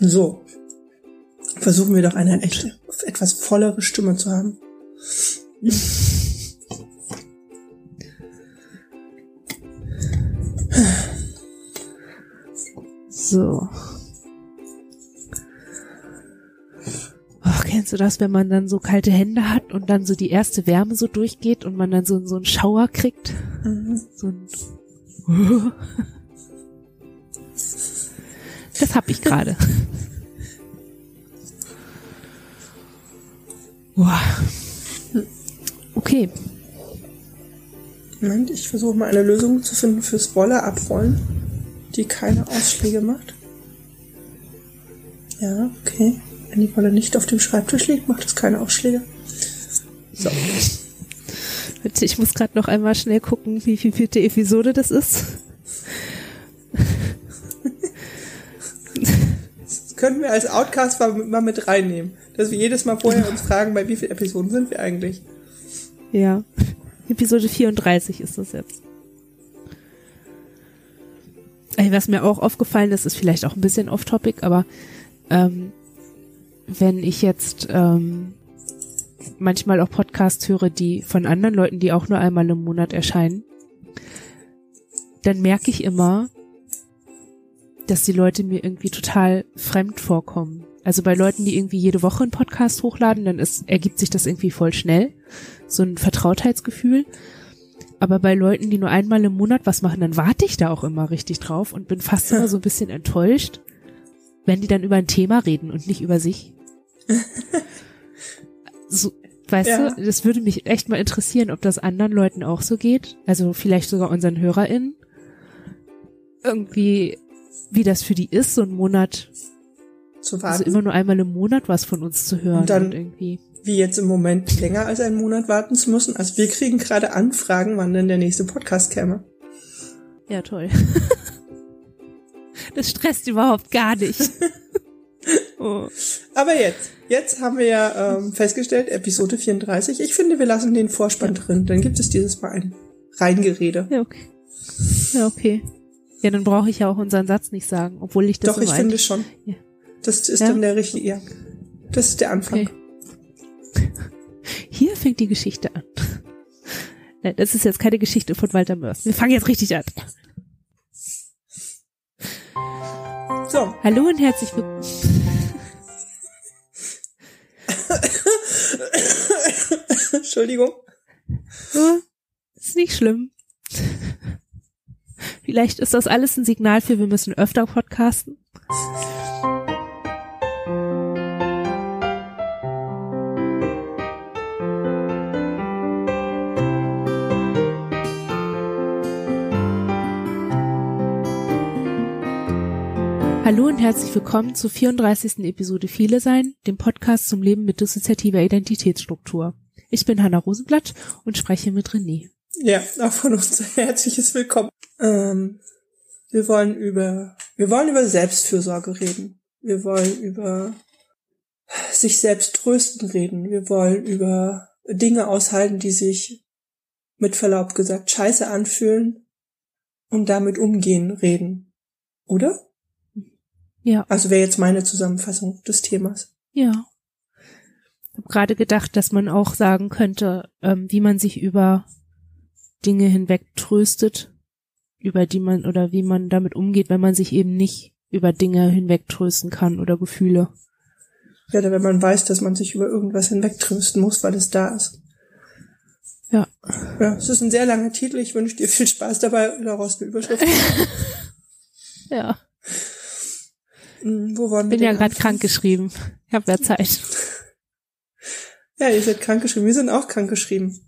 So. Versuchen wir doch eine echte, etwas vollere Stimme zu haben. So. Oh, kennst du das, wenn man dann so kalte Hände hat und dann so die erste Wärme so durchgeht und man dann so, so einen Schauer kriegt? Mhm. So ein Das hab ich gerade. Okay. Moment, ich versuche mal eine Lösung zu finden fürs Wolle abrollen, die keine Ausschläge macht. Ja, okay. Wenn die Wolle nicht auf dem Schreibtisch liegt, macht es keine Ausschläge. So. Bitte, ich muss gerade noch einmal schnell gucken, wie viel vierte Episode das ist. Könnten wir als Outcast mal, mit reinnehmen. Dass wir jedes Mal vorher uns fragen, bei wie vielen Episoden sind wir eigentlich? Ja. Episode 34 ist das jetzt. Ey, was mir auch aufgefallen ist, ist vielleicht auch ein bisschen off-topic, aber ähm, wenn ich jetzt ähm, manchmal auch Podcasts höre, die von anderen Leuten, die auch nur einmal im Monat erscheinen, dann merke ich immer, dass die Leute mir irgendwie total fremd vorkommen. Also bei Leuten, die irgendwie jede Woche einen Podcast hochladen, dann ist, ergibt sich das irgendwie voll schnell. So ein Vertrautheitsgefühl. Aber bei Leuten, die nur einmal im Monat was machen, dann warte ich da auch immer richtig drauf und bin fast immer so ein bisschen enttäuscht, wenn die dann über ein Thema reden und nicht über sich. So, weißt Ja. du, das würde mich echt mal interessieren, ob das anderen Leuten auch so geht. Also vielleicht sogar unseren HörerInnen. Irgendwie, wie das für die ist, so einen Monat, Zu also warten. immer nur einmal im Monat was von uns zu hören. Und dann- und irgendwie. wie jetzt im Moment länger als einen Monat warten zu müssen. Also wir kriegen gerade Anfragen, wann denn der nächste Podcast käme. Ja, toll. das stresst überhaupt gar nicht. oh. Aber jetzt, jetzt haben wir ja ähm, festgestellt, Episode 34. Ich finde, wir lassen den Vorspann drin. Dann gibt es dieses Mal ein Reingerede. Ja, okay. Ja, okay. Ja, dann brauche ich ja auch unseren Satz nicht sagen, obwohl ich das Doch, ich finde schon. Ja. Das ist Ja? dann der richtige, ja. Das ist der Anfang. Okay. Hier fängt die Geschichte an. Nein, das ist jetzt keine Geschichte von Walter Mörs. Wir fangen jetzt richtig an. So, Hallo und herzlich willkommen. Entschuldigung. Oh, ist nicht schlimm. Vielleicht ist das alles ein Signal für, wir müssen öfter podcasten. Hallo und herzlich willkommen zur 34. Episode Viele sein, dem Podcast zum Leben mit dissoziativer Identitätsstruktur. Ich bin Hanna Rosenblatt und spreche mit René. Ja, auch von uns herzliches Willkommen. Ähm, wir wollen über, wir wollen über Selbstfürsorge reden. Wir wollen über sich selbst trösten reden. Wir wollen über Dinge aushalten, die sich mit Verlaub gesagt scheiße anfühlen und damit umgehen reden. Oder? Ja. Also wäre jetzt meine Zusammenfassung des Themas. Ja. Ich habe gerade gedacht, dass man auch sagen könnte, ähm, wie man sich über Dinge hinweg tröstet, über die man oder wie man damit umgeht, wenn man sich eben nicht über Dinge hinweg trösten kann oder Gefühle. Ja, oder wenn man weiß, dass man sich über irgendwas hinwegtrösten muss, weil es da ist. Ja. Ja, es ist ein sehr langer Titel. Ich wünsche dir viel Spaß dabei, daraus eine Überschrift. Ja. Hm, Wo waren wir Bin ja gerade krank geschrieben. Ich habe ja Zeit. Ja, ihr seid krank geschrieben. Wir sind auch krank geschrieben.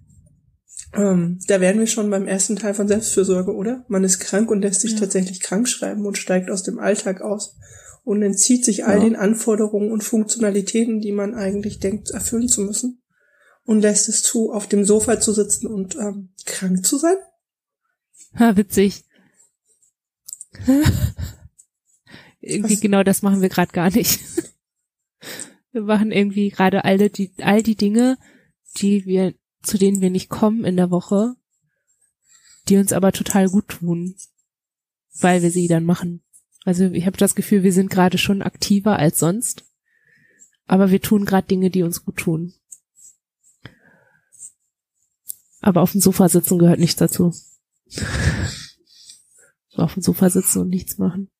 Ähm, da wären wir schon beim ersten Teil von Selbstfürsorge, oder? Man ist krank und lässt sich Ja. tatsächlich krank schreiben und steigt aus dem Alltag aus und entzieht sich all Ja. den Anforderungen und Funktionalitäten, die man eigentlich denkt, erfüllen zu müssen. Und lässt es zu, auf dem Sofa zu sitzen und ähm, krank zu sein. Ha, witzig. irgendwie Was? genau das machen wir gerade gar nicht. Wir machen irgendwie gerade alle die all die Dinge, die wir zu denen wir nicht kommen in der Woche, die uns aber total gut tun, weil wir sie dann machen. Also ich habe das Gefühl, wir sind gerade schon aktiver als sonst. Aber wir tun gerade Dinge, die uns gut tun. Aber auf dem Sofa sitzen gehört nichts dazu. auf dem Sofa sitzen und nichts machen.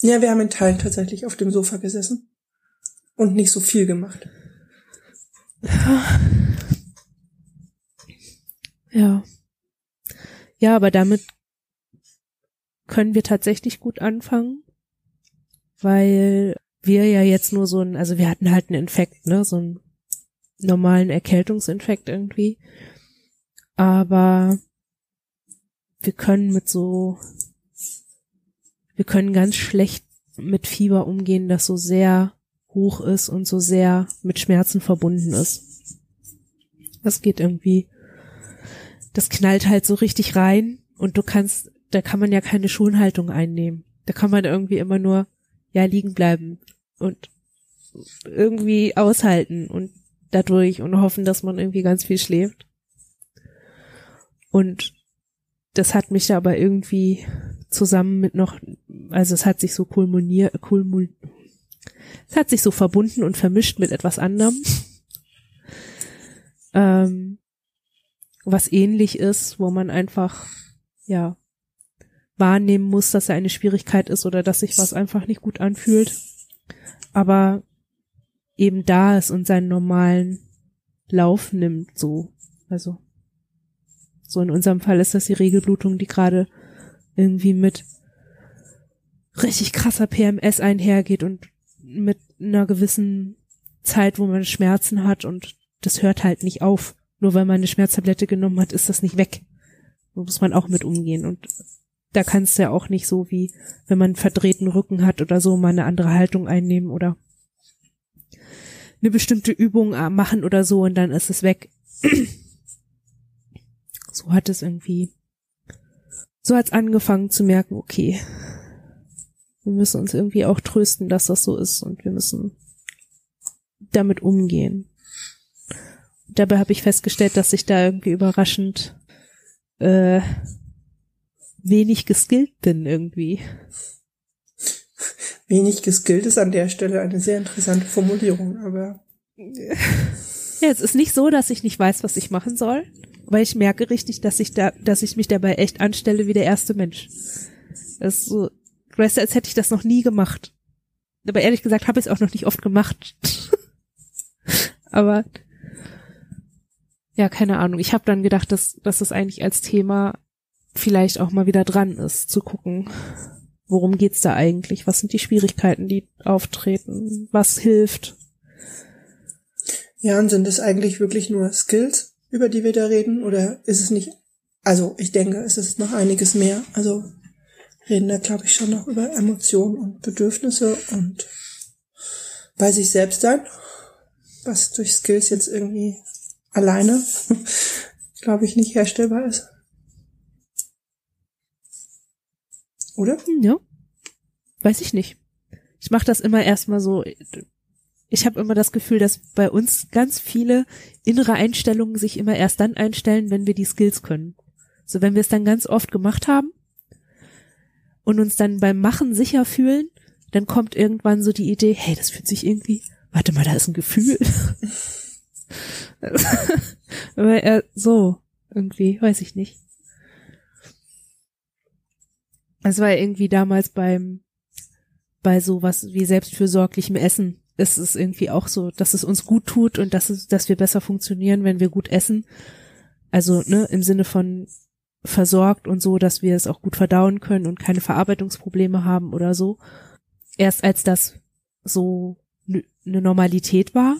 Ja, wir haben in Teilen tatsächlich auf dem Sofa gesessen und nicht so viel gemacht. Ja. Ja, aber damit können wir tatsächlich gut anfangen, weil wir ja jetzt nur so ein, also wir hatten halt einen Infekt, ne, so einen normalen Erkältungsinfekt irgendwie. Aber wir können mit so, wir können ganz schlecht mit Fieber umgehen, das so sehr hoch ist und so sehr mit Schmerzen verbunden ist. Das geht irgendwie, das knallt halt so richtig rein und du kannst, da kann man ja keine Schonhaltung einnehmen. Da kann man irgendwie immer nur, ja, liegen bleiben und irgendwie aushalten und dadurch und hoffen, dass man irgendwie ganz viel schläft. Und das hat mich aber irgendwie zusammen mit noch, also es hat sich so kulminiert, kulmul, es hat sich so verbunden und vermischt mit etwas anderem, ähm, was ähnlich ist, wo man einfach, ja, wahrnehmen muss, dass er eine Schwierigkeit ist oder dass sich was einfach nicht gut anfühlt aber eben da ist und seinen normalen Lauf nimmt, so. Also, so in unserem Fall ist das die Regelblutung, die gerade irgendwie mit richtig krasser PMS einhergeht und mit einer gewissen Zeit, wo man Schmerzen hat und das hört halt nicht auf. Nur weil man eine Schmerztablette genommen hat, ist das nicht weg. Da muss man auch mit umgehen und da kannst du ja auch nicht so wie, wenn man einen verdrehten Rücken hat oder so, mal eine andere Haltung einnehmen oder eine bestimmte Übung äh, machen oder so und dann ist es weg. so hat es irgendwie, so hat es angefangen zu merken, okay, wir müssen uns irgendwie auch trösten, dass das so ist und wir müssen damit umgehen. Dabei habe ich festgestellt, dass ich da irgendwie überraschend äh, wenig geskillt bin irgendwie. Wenig geskillt ist an der Stelle eine sehr interessante Formulierung, aber. Ja, es ist nicht so, dass ich nicht weiß, was ich machen soll, weil ich merke richtig, dass ich da, dass ich mich dabei echt anstelle wie der erste Mensch. Das ist so, weißt du, als hätte ich das noch nie gemacht. Aber ehrlich gesagt habe ich es auch noch nicht oft gemacht. Aber ja, keine Ahnung. Ich habe dann gedacht, dass, dass das eigentlich als Thema vielleicht auch mal wieder dran ist, zu gucken, worum geht's da eigentlich? Was sind die Schwierigkeiten, die auftreten? Was hilft? Ja, und sind es eigentlich wirklich nur Skills, über die wir da reden? Oder ist es nicht, also ich denke, es ist noch einiges mehr. Also reden da, glaube ich, schon noch über Emotionen und Bedürfnisse und bei sich selbst sein, was durch Skills jetzt irgendwie alleine, glaube ich, nicht herstellbar ist. Oder? Ja. Weiß ich nicht. Ich mache das immer erstmal so. Ich habe immer das Gefühl, dass bei uns ganz viele innere Einstellungen sich immer erst dann einstellen, wenn wir die Skills können. So, wenn wir es dann ganz oft gemacht haben und uns dann beim Machen sicher fühlen, dann kommt irgendwann so die Idee, hey, das fühlt sich irgendwie, warte mal, da ist ein Gefühl. Aber er, so, irgendwie, weiß ich nicht. Es war irgendwie damals beim, bei sowas wie selbstfürsorglichem Essen. Es ist irgendwie auch so, dass es uns gut tut und dass es, dass wir besser funktionieren, wenn wir gut essen. Also, ne, im Sinne von versorgt und so, dass wir es auch gut verdauen können und keine Verarbeitungsprobleme haben oder so. Erst als das so eine Normalität war,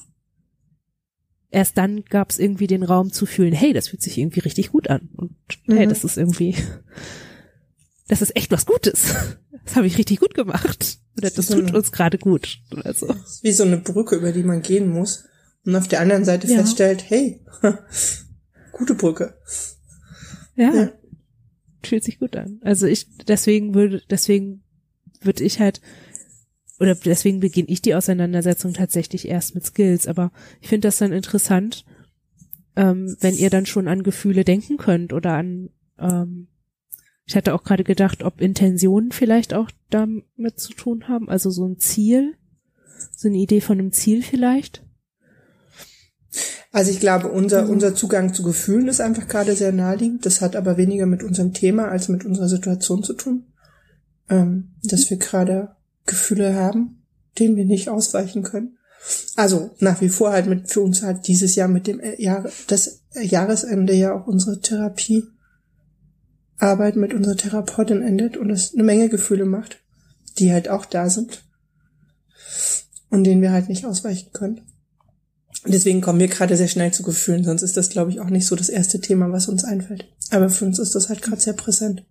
erst dann gab es irgendwie den Raum zu fühlen, hey, das fühlt sich irgendwie richtig gut an und hey, mhm. das ist irgendwie das ist echt was Gutes. Das habe ich richtig gut gemacht. Oder das tut uns gerade gut. Oder so. Wie so eine Brücke, über die man gehen muss. Und auf der anderen Seite ja. feststellt, hey, gute Brücke. Ja, ja. Fühlt sich gut an. Also ich, deswegen würde, deswegen würde ich halt, oder deswegen beginne ich die Auseinandersetzung tatsächlich erst mit Skills. Aber ich finde das dann interessant, ähm, wenn ihr dann schon an Gefühle denken könnt oder an ähm, Ich hatte auch gerade gedacht, ob Intentionen vielleicht auch damit zu tun haben, also so ein Ziel, so eine Idee von einem Ziel vielleicht. Also ich glaube, unser, mhm. unser Zugang zu Gefühlen ist einfach gerade sehr naheliegend. Das hat aber weniger mit unserem Thema als mit unserer Situation zu tun. Ähm, dass wir gerade Gefühle haben, denen wir nicht ausweichen können. Also nach wie vor halt mit für uns halt dieses Jahr mit dem Jahr, das Jahresende ja auch unsere Therapiearbeit mit unserer Therapeutin endet und es eine Menge Gefühle macht, die halt auch da sind und denen wir halt nicht ausweichen können. Deswegen kommen wir gerade sehr schnell zu Gefühlen, sonst ist das, glaube ich, auch nicht so das erste Thema, was uns einfällt. Aber für uns ist das halt gerade sehr präsent.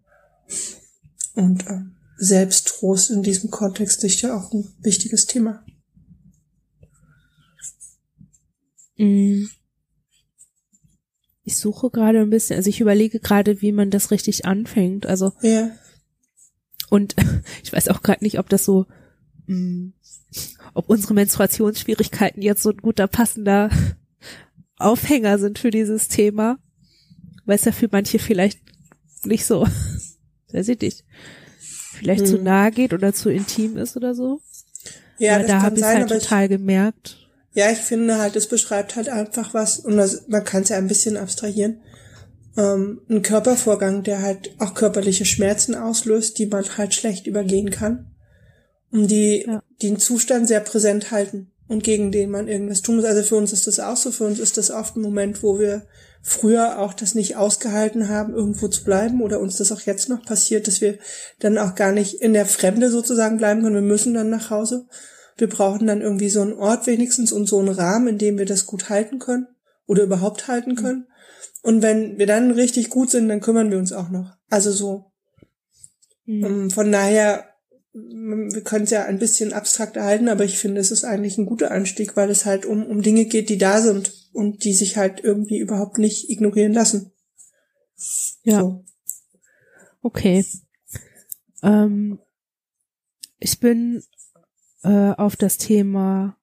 Und äh, Selbsttrost in diesem Kontext ist ja auch ein wichtiges Thema. Mm. Ich suche gerade ein bisschen, also ich überlege gerade, wie man das richtig anfängt. Also ja. und ich weiß auch gerade nicht, ob das so, ob unsere Menstruationsschwierigkeiten jetzt so ein guter passender Aufhänger sind für dieses Thema, weil es ja für manche vielleicht nicht so, weiß ich nicht, vielleicht hm. zu nahe geht oder zu intim ist oder so. Ja, Aber da habe ich halt total gemerkt. Ja, ich finde halt, es beschreibt halt einfach was, und das, man kann es ja ein bisschen abstrahieren, ähm, ein Körpervorgang, der halt auch körperliche Schmerzen auslöst, die man halt schlecht übergehen kann. Die, ja. einen Zustand sehr präsent halten und gegen den man irgendwas tun muss. Also für uns ist das auch so, für uns ist das oft ein Moment, wo wir früher auch das nicht ausgehalten haben, irgendwo zu bleiben oder uns das auch jetzt noch passiert, dass wir dann auch gar nicht in der Fremde sozusagen bleiben können. Wir müssen dann nach Hause wir brauchen dann irgendwie so einen Ort wenigstens und so einen Rahmen, in dem wir das gut halten können oder überhaupt halten mhm. können. Und wenn wir dann richtig gut sind, dann kümmern wir uns auch noch. Also so. Mhm. Von daher, wir können es ja ein bisschen abstrakt erhalten, aber ich finde, es ist eigentlich ein guter Anstieg, weil es halt um, um Dinge geht, die da sind und die sich halt irgendwie überhaupt nicht ignorieren lassen. Ja. So. Okay. Ähm, ich bin äh, auf das Thema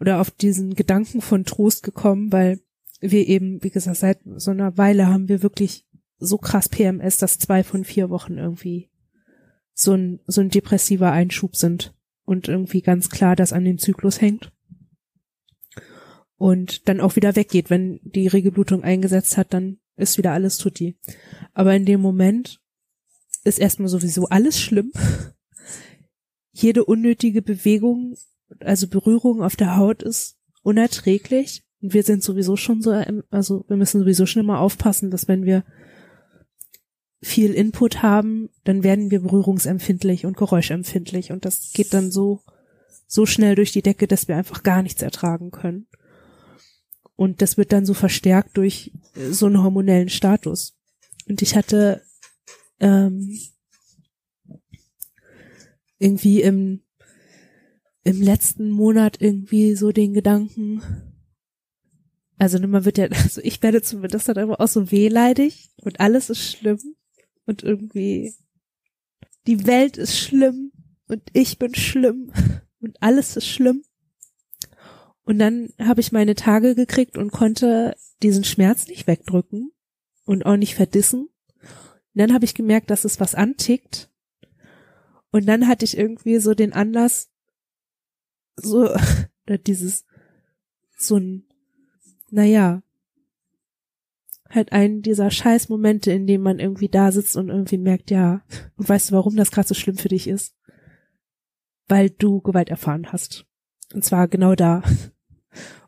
oder auf diesen Gedanken von Trost gekommen, weil wir eben, wie gesagt, seit so einer Weile haben wir wirklich so krass PMS, dass zwei von vier Wochen irgendwie so ein, so ein depressiver Einschub sind und irgendwie ganz klar das an den Zyklus hängt und dann auch wieder weggeht. Wenn die Regelblutung eingesetzt hat, dann ist wieder alles tutti. Aber in dem Moment ist erstmal sowieso alles schlimm jede unnötige Bewegung, also Berührung auf der Haut ist unerträglich. Und wir sind sowieso schon so, also wir müssen sowieso schon immer aufpassen, dass wenn wir viel Input haben, dann werden wir berührungsempfindlich und geräuschempfindlich und das geht dann so, so schnell durch die Decke, dass wir einfach gar nichts ertragen können. Und das wird dann so verstärkt durch so einen hormonellen Status. Und ich hatte ähm, irgendwie im, im letzten Monat irgendwie so den Gedanken, also man wird ja, also ich werde zumindest dann immer auch so wehleidig und alles ist schlimm und irgendwie die Welt ist schlimm und ich bin schlimm und alles ist schlimm. Und dann habe ich meine Tage gekriegt und konnte diesen Schmerz nicht wegdrücken und auch nicht verdissen. Und dann habe ich gemerkt, dass es was antickt und dann hatte ich irgendwie so den Anlass, so, dieses, so ein, naja, halt einen dieser scheiß Momente, in dem man irgendwie da sitzt und irgendwie merkt, ja, und weißt du, warum das gerade so schlimm für dich ist? Weil du Gewalt erfahren hast. Und zwar genau da.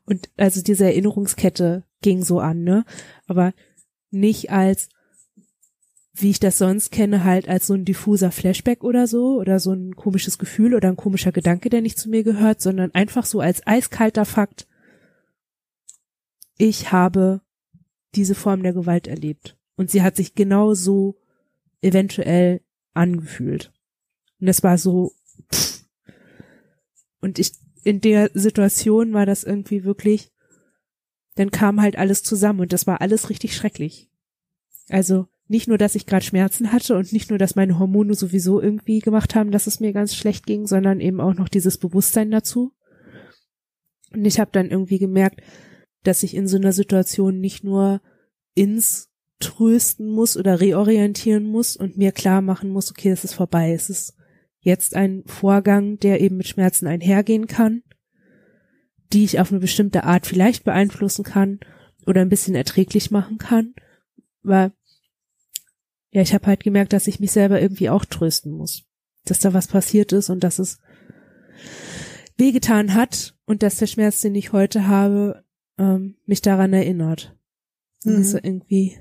Und also diese Erinnerungskette ging so an, ne? Aber nicht als, wie ich das sonst kenne, halt als so ein diffuser Flashback oder so oder so ein komisches Gefühl oder ein komischer Gedanke, der nicht zu mir gehört, sondern einfach so als eiskalter Fakt. Ich habe diese Form der Gewalt erlebt und sie hat sich genau so eventuell angefühlt. Und das war so pff. und ich in der Situation war das irgendwie wirklich dann kam halt alles zusammen und das war alles richtig schrecklich. Also nicht nur, dass ich gerade Schmerzen hatte und nicht nur, dass meine Hormone sowieso irgendwie gemacht haben, dass es mir ganz schlecht ging, sondern eben auch noch dieses Bewusstsein dazu. Und ich habe dann irgendwie gemerkt, dass ich in so einer Situation nicht nur ins trösten muss oder reorientieren muss und mir klar machen muss, okay, es ist vorbei. Es ist jetzt ein Vorgang, der eben mit Schmerzen einhergehen kann, die ich auf eine bestimmte Art vielleicht beeinflussen kann oder ein bisschen erträglich machen kann. Weil, ja, ich habe halt gemerkt, dass ich mich selber irgendwie auch trösten muss. Dass da was passiert ist und dass es wehgetan hat und dass der Schmerz, den ich heute habe, ähm, mich daran erinnert. Mhm. Also irgendwie,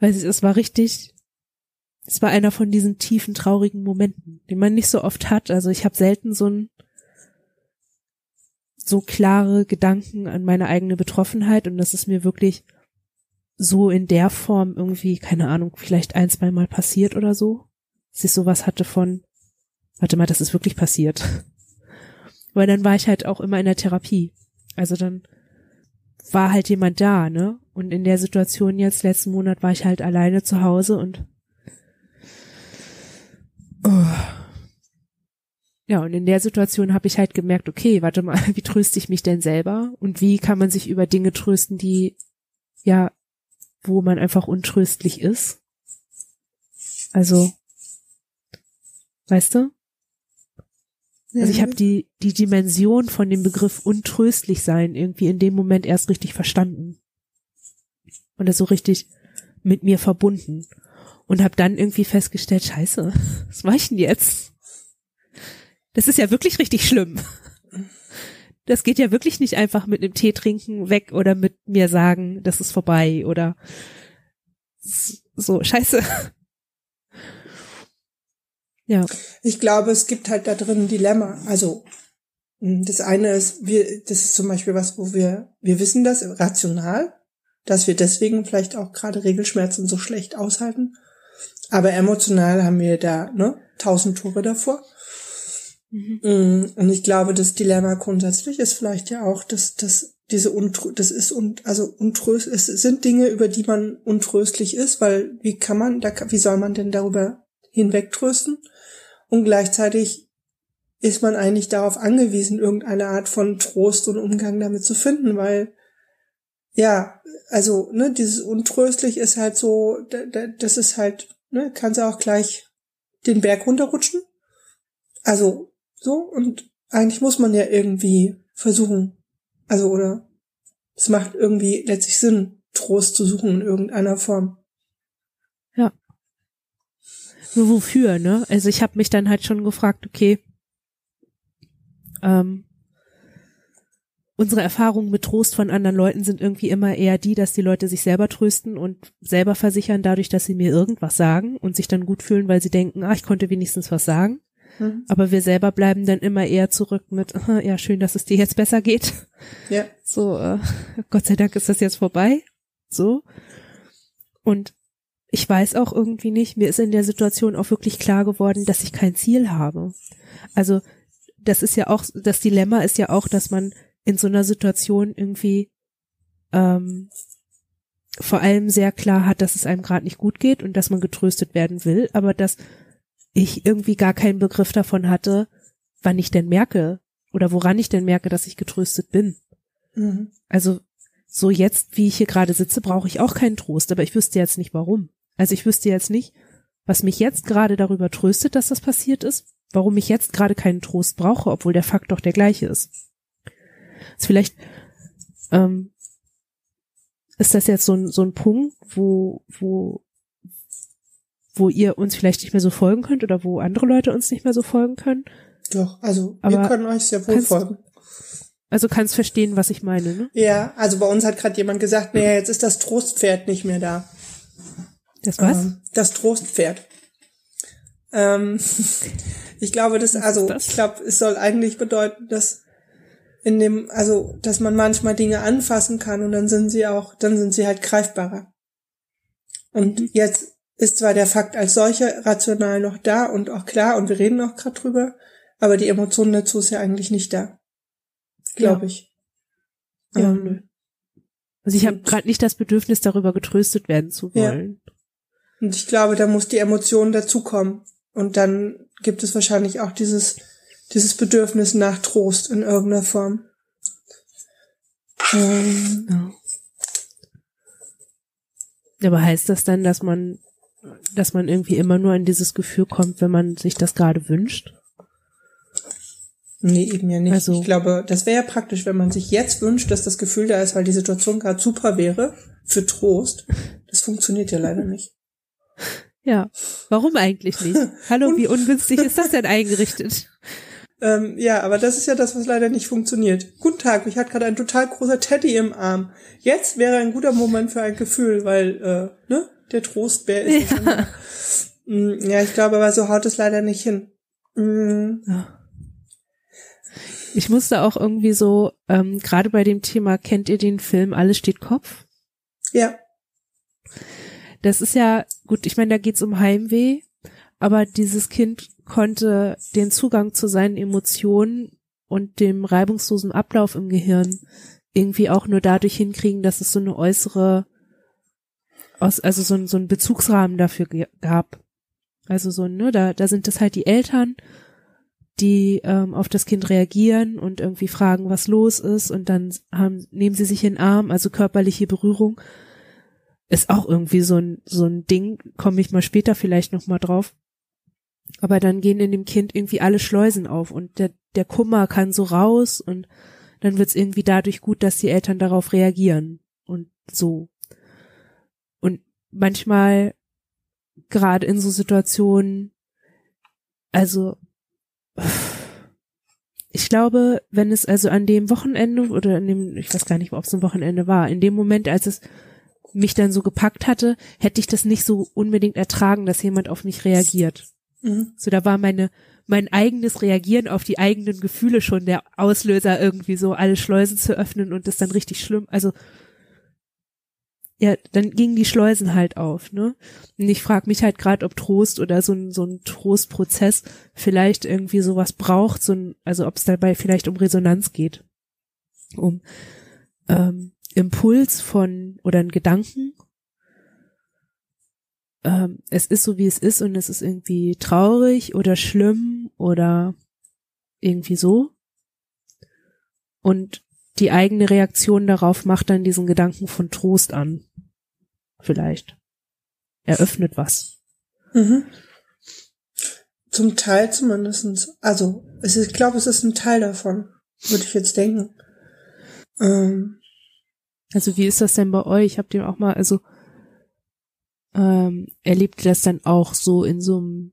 weiß ich, es war richtig, es war einer von diesen tiefen, traurigen Momenten, den man nicht so oft hat. Also ich habe selten so ein so klare Gedanken an meine eigene Betroffenheit und das ist mir wirklich so in der Form irgendwie, keine Ahnung, vielleicht ein, zwei Mal passiert oder so. Dass ich sowas hatte von, warte mal, das ist wirklich passiert. Weil dann war ich halt auch immer in der Therapie. Also dann war halt jemand da, ne? Und in der Situation jetzt, letzten Monat, war ich halt alleine zu Hause und oh. ja, und in der Situation habe ich halt gemerkt, okay, warte mal, wie tröste ich mich denn selber? Und wie kann man sich über Dinge trösten, die ja, wo man einfach untröstlich ist? Also, weißt du? Also ich habe die, die Dimension von dem Begriff untröstlich sein irgendwie in dem Moment erst richtig verstanden. Und das so richtig mit mir verbunden. Und habe dann irgendwie festgestellt, scheiße, was war ich denn jetzt? Das ist ja wirklich richtig schlimm. Das geht ja wirklich nicht einfach mit einem Tee trinken weg oder mit mir sagen, das ist vorbei oder so, scheiße. Ja. Ich glaube, es gibt halt da drin ein Dilemma. Also hm, das eine ist, wir, das ist zum Beispiel was, wo wir, wir wissen das rational, dass wir deswegen vielleicht auch gerade Regelschmerzen so schlecht aushalten. Aber emotional haben wir da ne, tausend Tore davor. Mhm. Hm, und ich glaube, das Dilemma grundsätzlich ist vielleicht ja auch, dass, dass diese Untrö das ist und also untröst es sind Dinge, über die man untröstlich ist, weil wie kann man da wie soll man denn darüber hinwegtrösten? Und gleichzeitig ist man eigentlich darauf angewiesen, irgendeine Art von Trost und Umgang damit zu finden, weil ja, also ne, dieses untröstlich ist halt so, das ist halt, ne, kannst auch gleich den Berg runterrutschen. Also so und eigentlich muss man ja irgendwie versuchen, also oder es macht irgendwie letztlich Sinn, Trost zu suchen in irgendeiner Form. Nur wofür, ne? Also ich habe mich dann halt schon gefragt, okay, ähm, unsere Erfahrungen mit Trost von anderen Leuten sind irgendwie immer eher die, dass die Leute sich selber trösten und selber versichern dadurch, dass sie mir irgendwas sagen und sich dann gut fühlen, weil sie denken, ah, ich konnte wenigstens was sagen. Mhm. Aber wir selber bleiben dann immer eher zurück mit, ja, schön, dass es dir jetzt besser geht. Ja. So, äh, Gott sei Dank ist das jetzt vorbei. So. Und ich weiß auch irgendwie nicht, mir ist in der Situation auch wirklich klar geworden, dass ich kein Ziel habe. Also das ist ja auch, das Dilemma ist ja auch, dass man in so einer Situation irgendwie ähm, vor allem sehr klar hat, dass es einem gerade nicht gut geht und dass man getröstet werden will, aber dass ich irgendwie gar keinen Begriff davon hatte, wann ich denn merke oder woran ich denn merke, dass ich getröstet bin. Mhm. Also so jetzt, wie ich hier gerade sitze, brauche ich auch keinen Trost, aber ich wüsste jetzt nicht warum. Also ich wüsste jetzt nicht, was mich jetzt gerade darüber tröstet, dass das passiert ist, warum ich jetzt gerade keinen Trost brauche, obwohl der Fakt doch der gleiche ist. ist vielleicht ähm, ist das jetzt so ein, so ein Punkt, wo, wo, wo ihr uns vielleicht nicht mehr so folgen könnt oder wo andere Leute uns nicht mehr so folgen können? Doch, also Aber wir können euch sehr wohl kannst, folgen. Also kannst verstehen, was ich meine, ne? Ja, also bei uns hat gerade jemand gesagt, naja, jetzt ist das Trostpferd nicht mehr da. Das was? Ähm, das Trostpferd. Ähm, ich glaube, das, also, das? ich glaube, es soll eigentlich bedeuten, dass in dem, also, dass man manchmal Dinge anfassen kann und dann sind sie auch, dann sind sie halt greifbarer. Und mhm. jetzt ist zwar der Fakt als solcher rational noch da und auch klar und wir reden auch gerade drüber, aber die Emotion dazu ist ja eigentlich nicht da. Glaube ja. ich. Ja, ähm, Also ich habe gerade nicht das Bedürfnis, darüber getröstet werden zu wollen. Ja. Und ich glaube, da muss die Emotion dazukommen. Und dann gibt es wahrscheinlich auch dieses, dieses Bedürfnis nach Trost in irgendeiner Form. Ähm, ja. Aber heißt das dann, dass man, dass man irgendwie immer nur in dieses Gefühl kommt, wenn man sich das gerade wünscht? Nee, eben ja nicht. Also, ich glaube, das wäre ja praktisch, wenn man sich jetzt wünscht, dass das Gefühl da ist, weil die Situation gerade super wäre, für Trost. Das funktioniert ja leider nicht. Ja, warum eigentlich nicht? Hallo, wie ungünstig ist das denn eingerichtet? Ähm, ja, aber das ist ja das, was leider nicht funktioniert. Guten Tag, ich hatte gerade ein total großer Teddy im Arm. Jetzt wäre ein guter Moment für ein Gefühl, weil, äh, ne, der Trostbär ist. Ja, mm, ja ich glaube, aber so haut es leider nicht hin. Mhm. Ja. Ich musste auch irgendwie so, ähm, gerade bei dem Thema, kennt ihr den Film Alles steht Kopf? Ja. Das ist ja, gut, ich meine, da geht's um Heimweh, aber dieses Kind konnte den Zugang zu seinen Emotionen und dem reibungslosen Ablauf im Gehirn irgendwie auch nur dadurch hinkriegen, dass es so eine äußere, also so ein, so ein Bezugsrahmen dafür gab. Also so, ne, da, da sind es halt die Eltern, die ähm, auf das Kind reagieren und irgendwie fragen, was los ist und dann haben, nehmen sie sich in den Arm, also körperliche Berührung ist auch irgendwie so ein, so ein Ding, komme ich mal später vielleicht nochmal drauf. Aber dann gehen in dem Kind irgendwie alle Schleusen auf und der, der Kummer kann so raus und dann wird's irgendwie dadurch gut, dass die Eltern darauf reagieren und so. Und manchmal gerade in so Situationen, also ich glaube, wenn es also an dem Wochenende oder in dem, ich weiß gar nicht, ob es ein Wochenende war, in dem Moment, als es mich dann so gepackt hatte, hätte ich das nicht so unbedingt ertragen, dass jemand auf mich reagiert. Mhm. So, da war meine, mein eigenes Reagieren auf die eigenen Gefühle schon der Auslöser, irgendwie so alle Schleusen zu öffnen und das dann richtig schlimm. Also, ja, dann gingen die Schleusen halt auf, ne? Und ich frage mich halt gerade, ob Trost oder so ein, so ein Trostprozess vielleicht irgendwie sowas braucht, so ein, also ob es dabei vielleicht um Resonanz geht. Um ähm, Impuls von oder ein Gedanken ähm, es ist so, wie es ist und es ist irgendwie traurig oder schlimm oder irgendwie so. Und die eigene Reaktion darauf macht dann diesen Gedanken von Trost an. Vielleicht. Eröffnet was. Mhm. Zum Teil zumindestens. Also, ist, ich glaube, es ist ein Teil davon, würde ich jetzt denken. Ähm. Also, wie ist das denn bei euch? Habt ihr auch mal, also, ähm, erlebt das dann auch so in so einem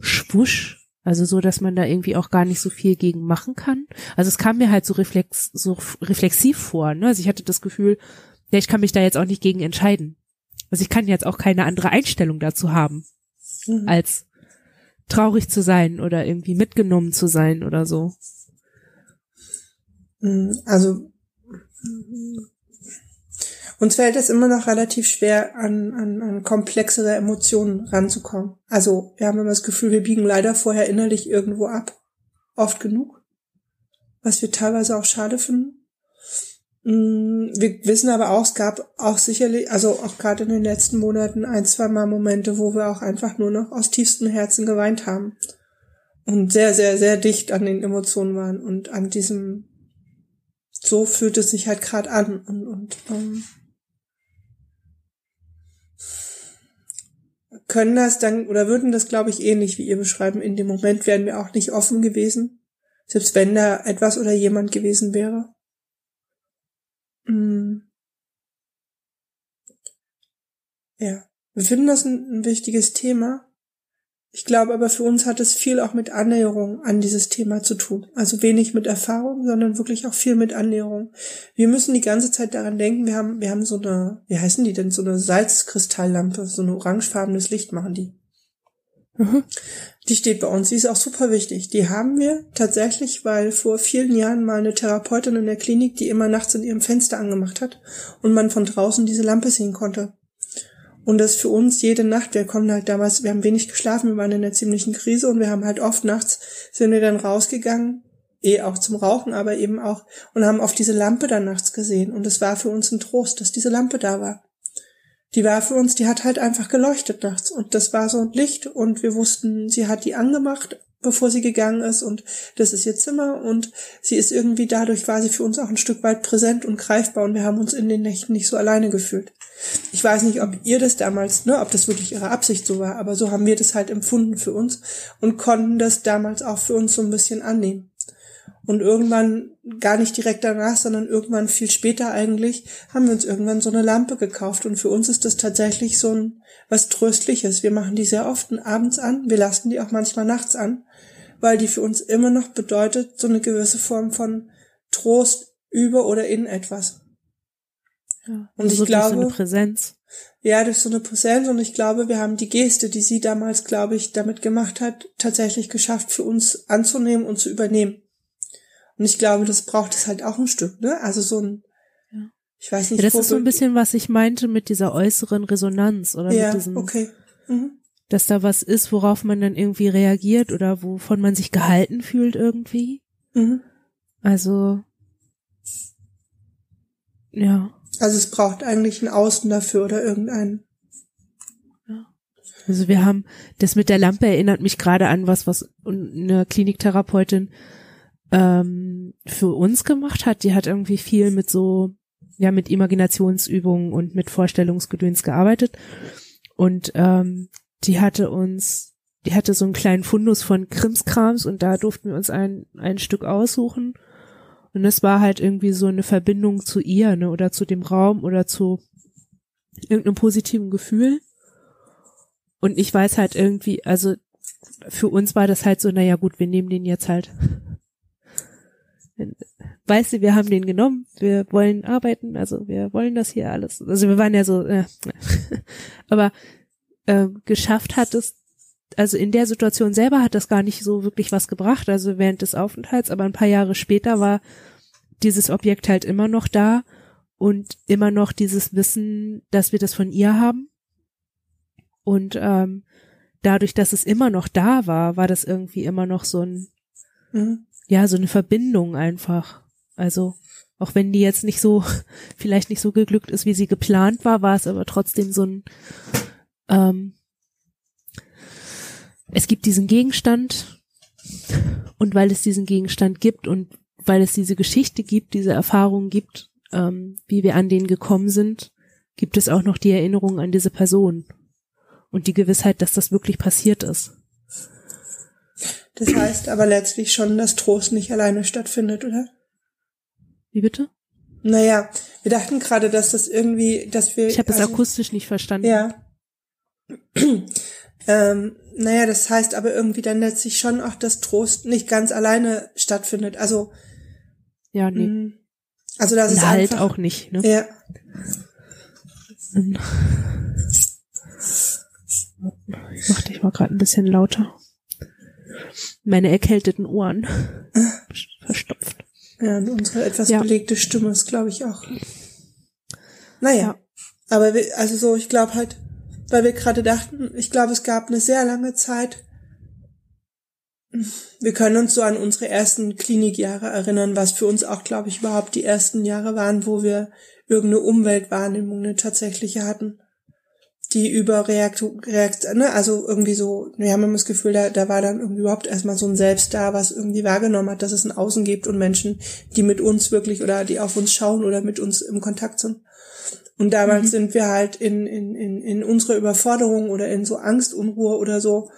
Schwusch, also so, dass man da irgendwie auch gar nicht so viel gegen machen kann. Also es kam mir halt so reflex, so reflexiv vor, ne? Also ich hatte das Gefühl, ja, ich kann mich da jetzt auch nicht gegen entscheiden. Also ich kann jetzt auch keine andere Einstellung dazu haben, mhm. als traurig zu sein oder irgendwie mitgenommen zu sein oder so. Mhm. Also uns fällt es immer noch relativ schwer, an, an, an komplexere Emotionen ranzukommen. Also wir haben immer das Gefühl, wir biegen leider vorher innerlich irgendwo ab. Oft genug. Was wir teilweise auch schade finden. Mm, wir wissen aber auch, es gab auch sicherlich, also auch gerade in den letzten Monaten ein, zwei Mal Momente, wo wir auch einfach nur noch aus tiefstem Herzen geweint haben. Und sehr, sehr, sehr dicht an den Emotionen waren und an diesem, so fühlt es sich halt gerade an und, und ähm, können das dann oder würden das, glaube ich, ähnlich wie ihr beschreiben. In dem Moment wären wir auch nicht offen gewesen, selbst wenn da etwas oder jemand gewesen wäre. Hm. Ja, wir finden das ein, ein wichtiges Thema. Ich glaube aber für uns hat es viel auch mit Annäherung an dieses Thema zu tun. Also wenig mit Erfahrung, sondern wirklich auch viel mit Annäherung. Wir müssen die ganze Zeit daran denken, wir haben, wir haben so eine, wie heißen die denn, so eine Salzkristalllampe, so ein orangefarbenes Licht machen die. Mhm. Die steht bei uns, die ist auch super wichtig. Die haben wir tatsächlich, weil vor vielen Jahren mal eine Therapeutin in der Klinik, die immer nachts in ihrem Fenster angemacht hat und man von draußen diese Lampe sehen konnte. Und das für uns jede Nacht, wir kommen halt damals, wir haben wenig geschlafen, wir waren in einer ziemlichen Krise und wir haben halt oft nachts, sind wir dann rausgegangen, eh auch zum Rauchen, aber eben auch, und haben auf diese Lampe dann nachts gesehen. Und es war für uns ein Trost, dass diese Lampe da war. Die war für uns, die hat halt einfach geleuchtet nachts. Und das war so ein Licht und wir wussten, sie hat die angemacht bevor sie gegangen ist und das ist ihr Zimmer und sie ist irgendwie dadurch war sie für uns auch ein Stück weit präsent und greifbar und wir haben uns in den Nächten nicht so alleine gefühlt. Ich weiß nicht, ob ihr das damals, ne, ob das wirklich ihre Absicht so war, aber so haben wir das halt empfunden für uns und konnten das damals auch für uns so ein bisschen annehmen. Und irgendwann, gar nicht direkt danach, sondern irgendwann viel später eigentlich, haben wir uns irgendwann so eine Lampe gekauft. Und für uns ist das tatsächlich so ein was Tröstliches. Wir machen die sehr oft abends an. Wir lassen die auch manchmal nachts an, weil die für uns immer noch bedeutet, so eine gewisse Form von Trost über oder in etwas. Ja, und also ich glaube, so eine Präsenz. Ja, durch so eine Präsenz und ich glaube, wir haben die Geste, die sie damals, glaube ich, damit gemacht hat, tatsächlich geschafft, für uns anzunehmen und zu übernehmen. Und ich glaube, das braucht es halt auch ein Stück, ne? Also so ein, ja. ich weiß nicht. Ja, das ist so ein bisschen, was ich meinte mit dieser äußeren Resonanz oder ja, mit diesem, okay. Mhm. Dass da was ist, worauf man dann irgendwie reagiert oder wovon man sich gehalten fühlt irgendwie. Mhm. Also, ja. Also es braucht eigentlich ein Außen dafür oder irgendeinen. Ja. Also wir haben, das mit der Lampe erinnert mich gerade an was, was eine Kliniktherapeutin ähm, für uns gemacht hat. Die hat irgendwie viel mit so, ja, mit Imaginationsübungen und mit Vorstellungsgedöns gearbeitet. Und ähm, die hatte uns, die hatte so einen kleinen Fundus von Krimskrams und da durften wir uns ein, ein Stück aussuchen. Und es war halt irgendwie so eine Verbindung zu ihr, ne, oder zu dem Raum oder zu irgendeinem positiven Gefühl. Und ich weiß halt irgendwie, also für uns war das halt so, naja gut, wir nehmen den jetzt halt weißt du, wir haben den genommen, wir wollen arbeiten, also wir wollen das hier alles. Also wir waren ja so, äh, aber äh, geschafft hat es, also in der Situation selber hat das gar nicht so wirklich was gebracht, also während des Aufenthalts, aber ein paar Jahre später war dieses Objekt halt immer noch da und immer noch dieses Wissen, dass wir das von ihr haben. Und ähm, dadurch, dass es immer noch da war, war das irgendwie immer noch so ein, mhm ja, so eine Verbindung einfach. Also, auch wenn die jetzt nicht so, vielleicht nicht so geglückt ist, wie sie geplant war, war es aber trotzdem so ein, ähm, es gibt diesen Gegenstand und weil es diesen Gegenstand gibt und weil es diese Geschichte gibt, diese Erfahrung gibt, ähm, wie wir an den gekommen sind, gibt es auch noch die Erinnerung an diese Person und die Gewissheit, dass das wirklich passiert ist. Das heißt aber letztlich schon, dass Trost nicht alleine stattfindet, oder? Wie bitte? Naja, wir dachten gerade, dass das irgendwie, dass wir. Ich habe es also, akustisch nicht verstanden. Ja. ähm, naja, das heißt aber irgendwie dann letztlich schon auch, dass Trost nicht ganz alleine stattfindet. Also. Ja, nee. Mm, also das ist halt einfach, auch nicht, ne? Ja. Ich mach dich mal gerade ein bisschen lauter meine erkälteten Ohren verstopft. Ja, und unsere etwas ja. belegte Stimme ist, glaube ich, auch. Naja, ja. aber also so, ich glaube halt, weil wir gerade dachten, ich glaube, es gab eine sehr lange Zeit. Wir können uns so an unsere ersten Klinikjahre erinnern, was für uns auch, glaube ich, überhaupt die ersten Jahre waren, wo wir irgendeine Umweltwahrnehmung, eine tatsächliche hatten die Überreaktion, Reaktion, ne, also irgendwie so, wir haben immer das Gefühl, da, da war dann irgendwie überhaupt erstmal so ein Selbst da, was irgendwie wahrgenommen hat, dass es ein Außen gibt und Menschen, die mit uns wirklich oder die auf uns schauen oder mit uns im Kontakt sind. Und damals mhm. sind wir halt in, in, in, in unserer Überforderung oder in so Angst, Unruhe oder so,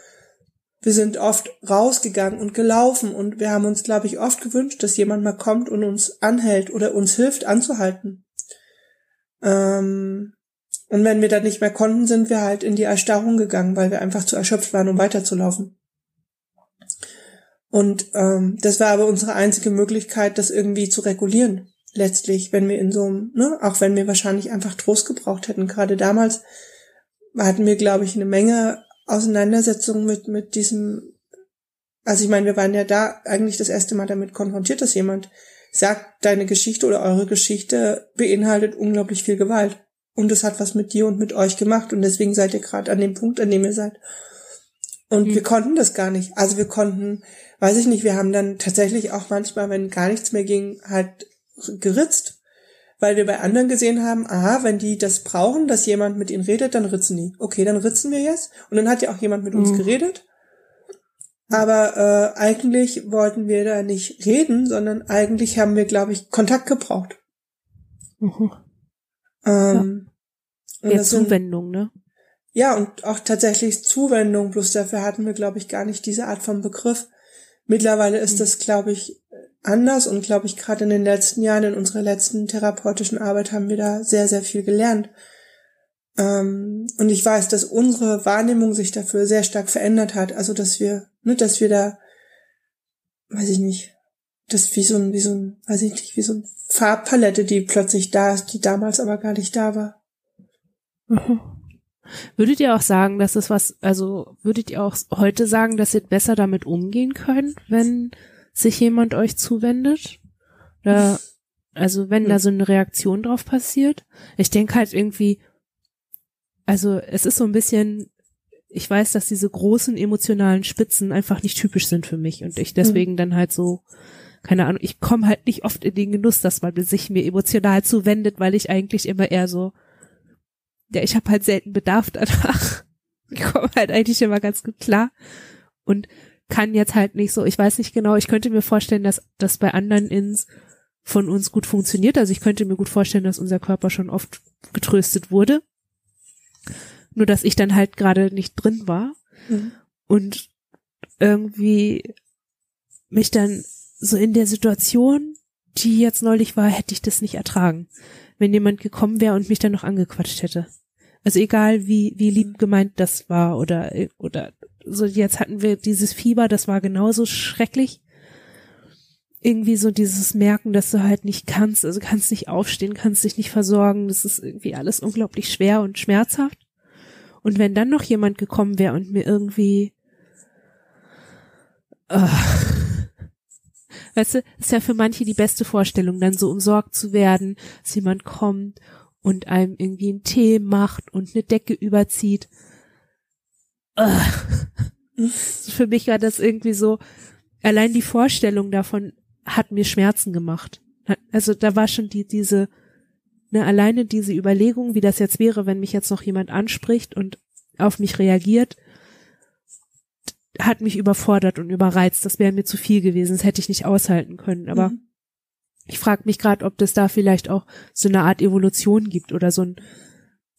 wir sind oft rausgegangen und gelaufen und wir haben uns, glaube ich, oft gewünscht, dass jemand mal kommt und uns anhält oder uns hilft anzuhalten. Ähm, und wenn wir dann nicht mehr konnten, sind wir halt in die Erstarrung gegangen, weil wir einfach zu erschöpft waren, um weiterzulaufen. Und ähm, das war aber unsere einzige Möglichkeit, das irgendwie zu regulieren. Letztlich, wenn wir in so einem, ne, auch wenn wir wahrscheinlich einfach Trost gebraucht hätten. Gerade damals hatten wir, glaube ich, eine Menge Auseinandersetzungen mit mit diesem. Also ich meine, wir waren ja da eigentlich das erste Mal damit konfrontiert, dass jemand sagt, deine Geschichte oder eure Geschichte beinhaltet unglaublich viel Gewalt und es hat was mit dir und mit euch gemacht und deswegen seid ihr gerade an dem Punkt, an dem ihr seid. Und mhm. wir konnten das gar nicht. Also wir konnten, weiß ich nicht, wir haben dann tatsächlich auch manchmal, wenn gar nichts mehr ging, halt geritzt, weil wir bei anderen gesehen haben, aha, wenn die das brauchen, dass jemand mit ihnen redet, dann ritzen die. Okay, dann ritzen wir jetzt. Und dann hat ja auch jemand mit uns mhm. geredet. Aber äh, eigentlich wollten wir da nicht reden, sondern eigentlich haben wir, glaube ich, Kontakt gebraucht. Mhm. Ähm, ja. ja Zuwendung, ne? Ja, und auch tatsächlich Zuwendung, bloß dafür hatten wir, glaube ich, gar nicht diese Art von Begriff. Mittlerweile ist mhm. das, glaube ich, anders und glaube ich, gerade in den letzten Jahren, in unserer letzten therapeutischen Arbeit haben wir da sehr, sehr viel gelernt. Ähm, und ich weiß, dass unsere Wahrnehmung sich dafür sehr stark verändert hat. Also, dass wir, ne, dass wir da, weiß ich nicht, das wie so ein, wie so ein, weiß ich nicht, wie so eine Farbpalette, die plötzlich da ist, die damals aber gar nicht da war. Mhm. Würdet ihr auch sagen, dass es was, also würdet ihr auch heute sagen, dass ihr besser damit umgehen könnt, wenn sich jemand euch zuwendet? Oder, also wenn da so eine Reaktion drauf passiert? Ich denke halt irgendwie, also es ist so ein bisschen, ich weiß, dass diese großen emotionalen Spitzen einfach nicht typisch sind für mich und ich deswegen mhm. dann halt so, keine Ahnung, ich komme halt nicht oft in den Genuss, dass man sich mir emotional zuwendet, weil ich eigentlich immer eher so, ja, ich habe halt selten Bedarf danach. Ich komme halt eigentlich immer ganz gut klar und kann jetzt halt nicht so, ich weiß nicht genau, ich könnte mir vorstellen, dass das bei anderen Ins von uns gut funktioniert. Also ich könnte mir gut vorstellen, dass unser Körper schon oft getröstet wurde. Nur dass ich dann halt gerade nicht drin war mhm. und irgendwie mich dann so in der Situation, die jetzt neulich war, hätte ich das nicht ertragen, wenn jemand gekommen wäre und mich dann noch angequatscht hätte. Also egal wie wie lieb gemeint das war oder oder so jetzt hatten wir dieses Fieber, das war genauso schrecklich. Irgendwie so dieses Merken, dass du halt nicht kannst, also kannst nicht aufstehen, kannst dich nicht versorgen, das ist irgendwie alles unglaublich schwer und schmerzhaft. Und wenn dann noch jemand gekommen wäre und mir irgendwie, uh, weißt du, ist ja für manche die beste Vorstellung, dann so umsorgt zu werden, dass jemand kommt und einem irgendwie einen Tee macht und eine Decke überzieht. Für mich war das irgendwie so, allein die Vorstellung davon hat mir Schmerzen gemacht. Also da war schon die, diese, ne, alleine diese Überlegung, wie das jetzt wäre, wenn mich jetzt noch jemand anspricht und auf mich reagiert, hat mich überfordert und überreizt. Das wäre mir zu viel gewesen. Das hätte ich nicht aushalten können. Aber mhm. ich frage mich gerade, ob das da vielleicht auch so eine Art Evolution gibt oder so ein,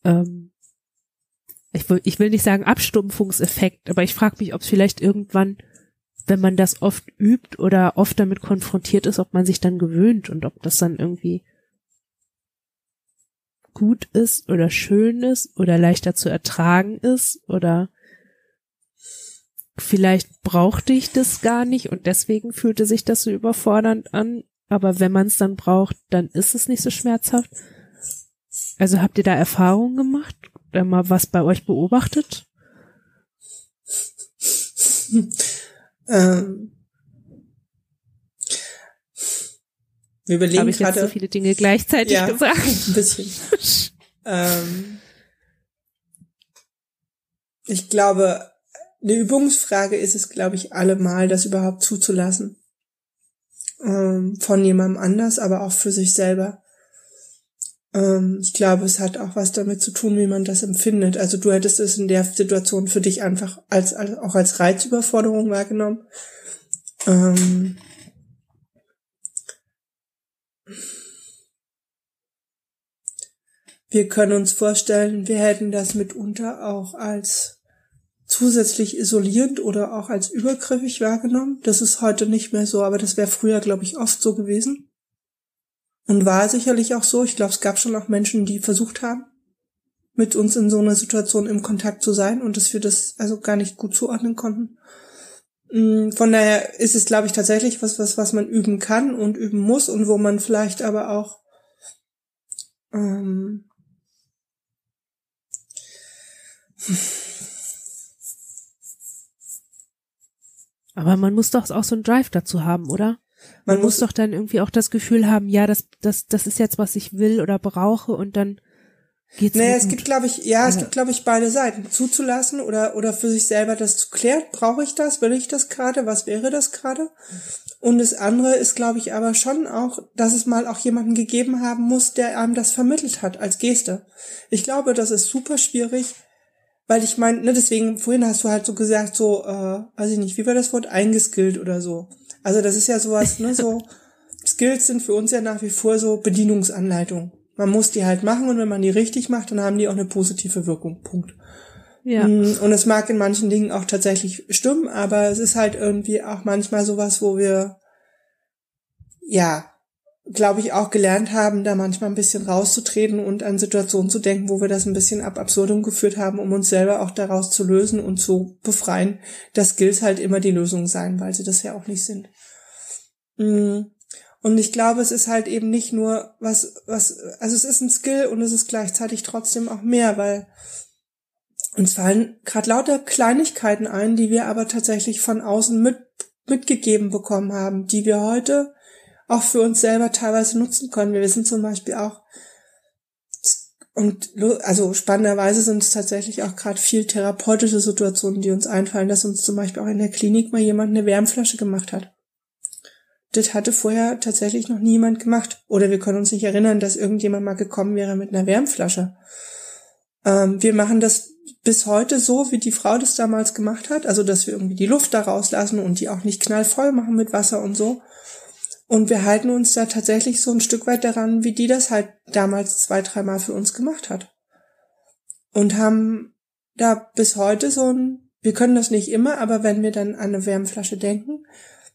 ähm, ich will, ich will nicht sagen Abstumpfungseffekt, aber ich frage mich, ob es vielleicht irgendwann, wenn man das oft übt oder oft damit konfrontiert ist, ob man sich dann gewöhnt und ob das dann irgendwie gut ist oder schön ist oder leichter zu ertragen ist oder vielleicht brauchte ich das gar nicht und deswegen fühlte sich das so überfordernd an, aber wenn man es dann braucht, dann ist es nicht so schmerzhaft. Also habt ihr da Erfahrungen gemacht oder mal was bei euch beobachtet? ähm, Wir überlegen Habe ich gerade, jetzt so viele Dinge gleichzeitig ja, gesagt? Ein bisschen. ähm, ich glaube, eine Übungsfrage ist es, glaube ich, allemal, das überhaupt zuzulassen. Ähm, von jemandem anders, aber auch für sich selber. Ähm, ich glaube, es hat auch was damit zu tun, wie man das empfindet. Also du hättest es in der Situation für dich einfach als, als auch als Reizüberforderung wahrgenommen. Ähm, wir können uns vorstellen, wir hätten das mitunter auch als zusätzlich isolierend oder auch als übergriffig wahrgenommen. Das ist heute nicht mehr so, aber das wäre früher, glaube ich, oft so gewesen. Und war sicherlich auch so. Ich glaube, es gab schon auch Menschen, die versucht haben, mit uns in so einer Situation im Kontakt zu sein und dass wir das also gar nicht gut zuordnen konnten. Mm, von daher ist es, glaube ich, tatsächlich was, was, was man üben kann und üben muss und wo man vielleicht aber auch ähm, aber man muss doch auch so einen Drive dazu haben, oder? Man, man muss, muss doch dann irgendwie auch das Gefühl haben, ja, das, das, das ist jetzt, was ich will oder brauche und dann Geht's naja, es gibt, glaube ich, ja, es gibt, glaube ich, beide Seiten. Zuzulassen oder, oder für sich selber das zu klären. Brauche ich das? Will ich das gerade? Was wäre das gerade? Und das andere ist, glaube ich, aber schon auch, dass es mal auch jemanden gegeben haben muss, der einem das vermittelt hat als Geste. Ich glaube, das ist super schwierig, weil ich meine, ne, deswegen, vorhin hast du halt so gesagt, so, äh, weiß ich nicht, wie war das Wort, eingeskillt oder so. Also das ist ja sowas, ne, so, Skills sind für uns ja nach wie vor so Bedienungsanleitungen. Man muss die halt machen und wenn man die richtig macht, dann haben die auch eine positive Wirkung. Punkt. Ja. Mm, und es mag in manchen Dingen auch tatsächlich stimmen, aber es ist halt irgendwie auch manchmal sowas, wo wir, ja, glaube ich, auch gelernt haben, da manchmal ein bisschen rauszutreten und an Situationen zu denken, wo wir das ein bisschen ab absurdum geführt haben, um uns selber auch daraus zu lösen und zu befreien, dass Skills halt immer die Lösung sein, weil sie das ja auch nicht sind. Mm. Und ich glaube, es ist halt eben nicht nur was, was, also es ist ein Skill und es ist gleichzeitig trotzdem auch mehr, weil uns fallen gerade lauter Kleinigkeiten ein, die wir aber tatsächlich von außen mit, mitgegeben bekommen haben, die wir heute auch für uns selber teilweise nutzen können. Wir wissen zum Beispiel auch, und also spannenderweise sind es tatsächlich auch gerade viel therapeutische Situationen, die uns einfallen, dass uns zum Beispiel auch in der Klinik mal jemand eine Wärmflasche gemacht hat. Das hatte vorher tatsächlich noch niemand gemacht. Oder wir können uns nicht erinnern, dass irgendjemand mal gekommen wäre mit einer Wärmflasche. Ähm, wir machen das bis heute so, wie die Frau das damals gemacht hat. Also, dass wir irgendwie die Luft da rauslassen und die auch nicht knallvoll machen mit Wasser und so. Und wir halten uns da tatsächlich so ein Stück weit daran, wie die das halt damals zwei, dreimal für uns gemacht hat. Und haben da bis heute so ein, wir können das nicht immer, aber wenn wir dann an eine Wärmflasche denken,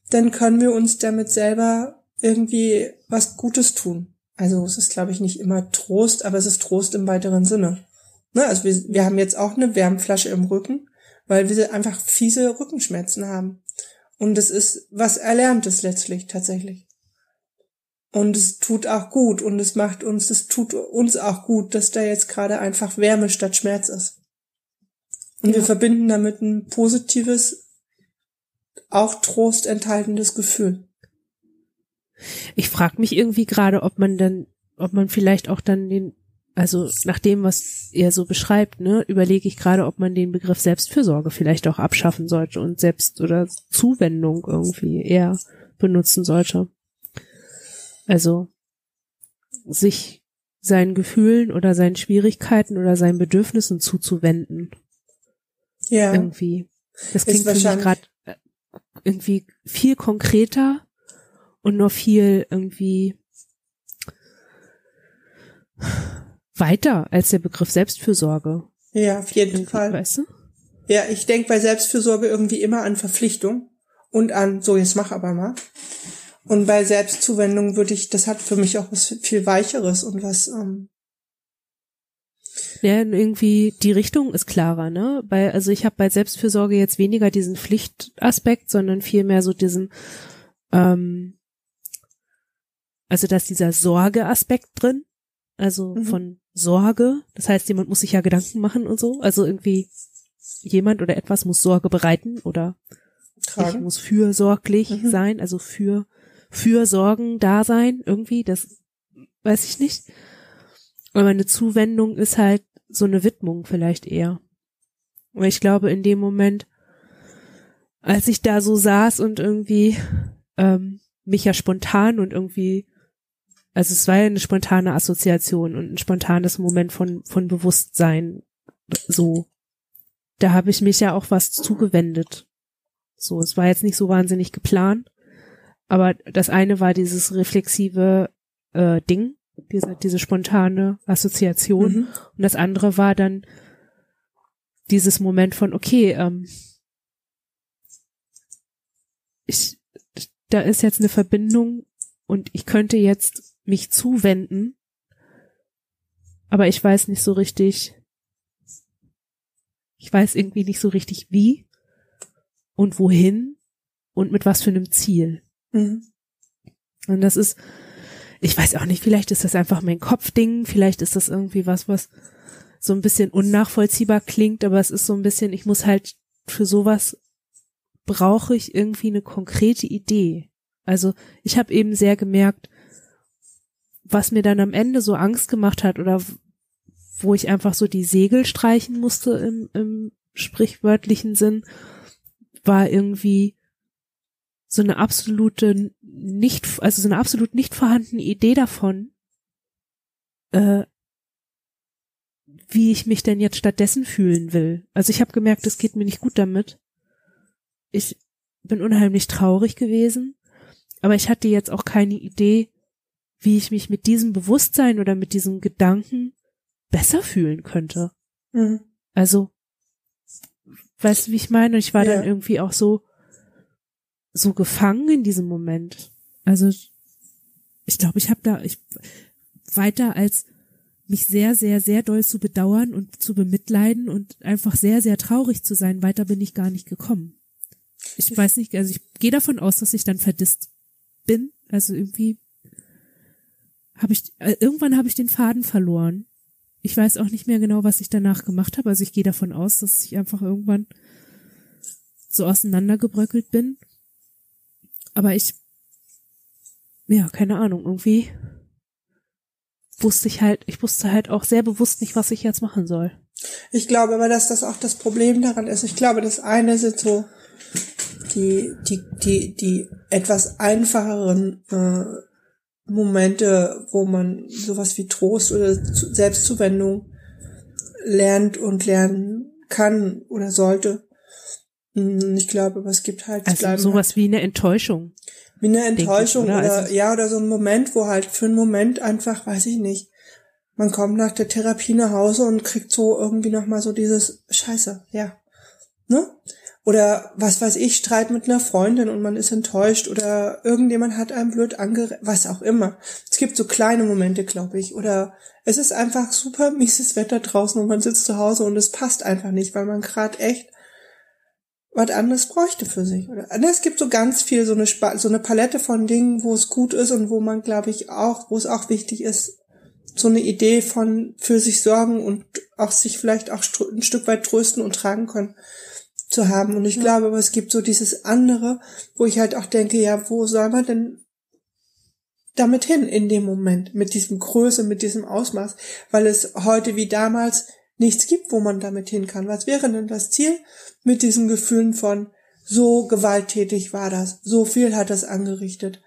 dann können wir uns damit selber irgendwie was Gutes tun. Also es ist, glaube ich, nicht immer Trost, aber es ist Trost im weiteren Sinne. Ne? Also wir, wir haben jetzt auch eine Wärmflasche im Rücken, weil wir einfach fiese Rückenschmerzen haben. Und es ist was Erlerntes letztlich tatsächlich. Und es tut auch gut und es macht uns, es tut uns auch gut, dass da jetzt gerade einfach Wärme statt Schmerz ist. Und ja. wir verbinden damit ein positives auch Trost enthaltendes Gefühl. Ich frage mich irgendwie gerade, ob man dann, ob man vielleicht auch dann den, also nach dem, was er so beschreibt, ne, überlege ich gerade, ob man den Begriff Selbstfürsorge vielleicht auch abschaffen sollte und Selbst- oder Zuwendung irgendwie eher benutzen sollte. Also sich seinen Gefühlen oder seinen Schwierigkeiten oder seinen Bedürfnissen zuzuwenden. Ja. Irgendwie. Das klingt für mich gerade irgendwie viel konkreter und noch viel irgendwie weiter als der Begriff Selbstfürsorge. Ja, auf jeden irgendwie, Fall. Weißt du? Ja, ich denke bei Selbstfürsorge irgendwie immer an Verpflichtung und an, so jetzt mach aber mal. Und bei Selbstzuwendung würde ich, das hat für mich auch was viel Weicheres und was ähm, ja, irgendwie die Richtung ist klarer, ne? Bei, also ich habe bei Selbstfürsorge jetzt weniger diesen Pflichtaspekt, sondern vielmehr so diesen, ähm, also da ist dieser Sorgeaspekt drin, also mhm. von Sorge. Das heißt, jemand muss sich ja Gedanken machen und so. Also irgendwie jemand oder etwas muss Sorge bereiten oder Tragen. ich muss fürsorglich mhm. sein, also für für Sorgen da sein, irgendwie, das weiß ich nicht. Aber eine Zuwendung ist halt so eine Widmung vielleicht eher. Und ich glaube, in dem Moment, als ich da so saß und irgendwie ähm, mich ja spontan und irgendwie, also es war ja eine spontane Assoziation und ein spontanes Moment von, von Bewusstsein, so. Da habe ich mich ja auch was zugewendet. So, es war jetzt nicht so wahnsinnig geplant, aber das eine war dieses reflexive äh, Ding, diese, diese spontane Assoziation. Mhm. Und das andere war dann dieses Moment von, okay, ähm, ich, da ist jetzt eine Verbindung und ich könnte jetzt mich zuwenden, aber ich weiß nicht so richtig, ich weiß irgendwie nicht so richtig wie und wohin und mit was für einem Ziel. Mhm. Und das ist, ich weiß auch nicht, vielleicht ist das einfach mein Kopfding, vielleicht ist das irgendwie was, was so ein bisschen unnachvollziehbar klingt, aber es ist so ein bisschen, ich muss halt für sowas brauche ich irgendwie eine konkrete Idee. Also ich habe eben sehr gemerkt, was mir dann am Ende so Angst gemacht hat oder wo ich einfach so die Segel streichen musste im, im sprichwörtlichen Sinn, war irgendwie so eine absolute nicht, also so eine absolut nicht vorhandene Idee davon, äh, wie ich mich denn jetzt stattdessen fühlen will. Also ich habe gemerkt, es geht mir nicht gut damit. Ich bin unheimlich traurig gewesen, aber ich hatte jetzt auch keine Idee, wie ich mich mit diesem Bewusstsein oder mit diesem Gedanken besser fühlen könnte. Mhm. Also, weißt du, wie ich meine? Und ich war ja. dann irgendwie auch so, so gefangen in diesem Moment. Also, ich glaube, ich habe da, ich, weiter als mich sehr, sehr, sehr doll zu bedauern und zu bemitleiden und einfach sehr, sehr traurig zu sein, weiter bin ich gar nicht gekommen. Ich weiß nicht, also ich gehe davon aus, dass ich dann verdisst bin. Also irgendwie habe ich, äh, irgendwann habe ich den Faden verloren. Ich weiß auch nicht mehr genau, was ich danach gemacht habe. Also ich gehe davon aus, dass ich einfach irgendwann so auseinandergebröckelt bin. Aber ich, ja, keine Ahnung, irgendwie wusste ich halt, ich wusste halt auch sehr bewusst nicht, was ich jetzt machen soll. Ich glaube aber, dass das auch das Problem daran ist. Ich glaube, das eine sind so die, die, die, die etwas einfacheren äh, Momente, wo man sowas wie Trost oder Selbstzuwendung lernt und lernen kann oder sollte. Hm, ich glaube, aber es gibt halt also sowas halt, wie eine Enttäuschung. Wie eine Enttäuschung ich, oder, oder also, ja oder so ein Moment, wo halt für einen Moment einfach, weiß ich nicht, man kommt nach der Therapie nach Hause und kriegt so irgendwie noch mal so dieses Scheiße, ja, ne? Oder was weiß ich, Streit mit einer Freundin und man ist enttäuscht oder irgendjemand hat einem blöd ange... was auch immer. Es gibt so kleine Momente, glaube ich. Oder es ist einfach super mieses Wetter draußen und man sitzt zu Hause und es passt einfach nicht, weil man gerade echt was anderes bräuchte für sich. Oder ne, es gibt so ganz viel, so eine, so eine Palette von Dingen, wo es gut ist und wo man, glaube ich, auch, wo es auch wichtig ist, so eine Idee von für sich sorgen und auch sich vielleicht auch ein Stück weit trösten und tragen können zu haben. Und ich ja. glaube, aber es gibt so dieses andere, wo ich halt auch denke, ja, wo soll man denn damit hin in dem Moment, mit diesem Größe, mit diesem Ausmaß, weil es heute wie damals nichts gibt, wo man damit hin kann. Was wäre denn das Ziel mit diesen Gefühlen von so gewalttätig war das, so viel hat das angerichtet.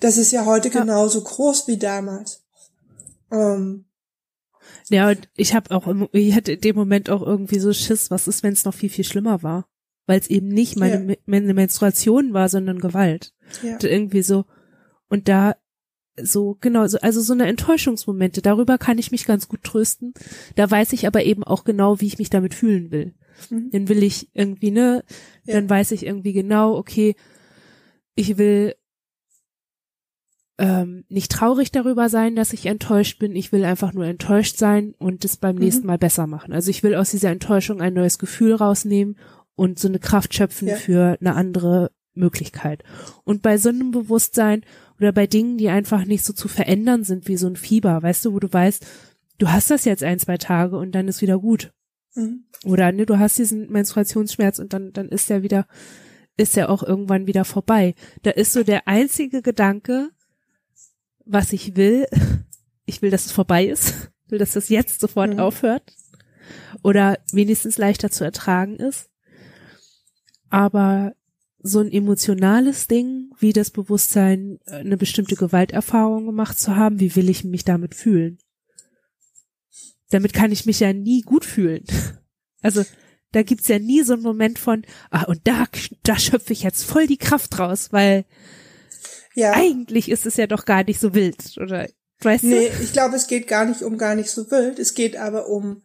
Das ist ja heute ja. genauso groß wie damals. Ähm, ja, und ich habe auch, im, ich hatte in dem Moment auch irgendwie so Schiss, was ist, wenn es noch viel, viel schlimmer war? Weil es eben nicht meine, ja. meine Menstruation war, sondern Gewalt. Ja. Und irgendwie so, und da so, genau, so, also so eine Enttäuschungsmomente, darüber kann ich mich ganz gut trösten. Da weiß ich aber eben auch genau, wie ich mich damit fühlen will. Mhm. Dann will ich irgendwie, ne, ja. dann weiß ich irgendwie genau, okay, ich will ähm, nicht traurig darüber sein, dass ich enttäuscht bin. Ich will einfach nur enttäuscht sein und es beim mhm. nächsten Mal besser machen. Also ich will aus dieser Enttäuschung ein neues Gefühl rausnehmen und so eine Kraft schöpfen ja. für eine andere Möglichkeit. Und bei so einem Bewusstsein oder bei Dingen, die einfach nicht so zu verändern sind wie so ein Fieber, weißt du, wo du weißt, du hast das jetzt ein, zwei Tage und dann ist wieder gut. Mhm. Oder ne, du hast diesen Menstruationsschmerz und dann, dann ist er wieder, ist er auch irgendwann wieder vorbei. Da ist so der einzige Gedanke, was ich will. Ich will, dass es vorbei ist. Ich will, dass das jetzt sofort mhm. aufhört. Oder wenigstens leichter zu ertragen ist. Aber so ein emotionales Ding, wie das Bewusstsein, eine bestimmte Gewalterfahrung gemacht zu haben, wie will ich mich damit fühlen? Damit kann ich mich ja nie gut fühlen. Also da gibt's ja nie so einen Moment von, ah, und da, da schöpfe ich jetzt voll die Kraft raus, weil ja. Eigentlich ist es ja doch gar nicht so wild, oder? Weißt nee, du? ich glaube, es geht gar nicht um gar nicht so wild. Es geht aber um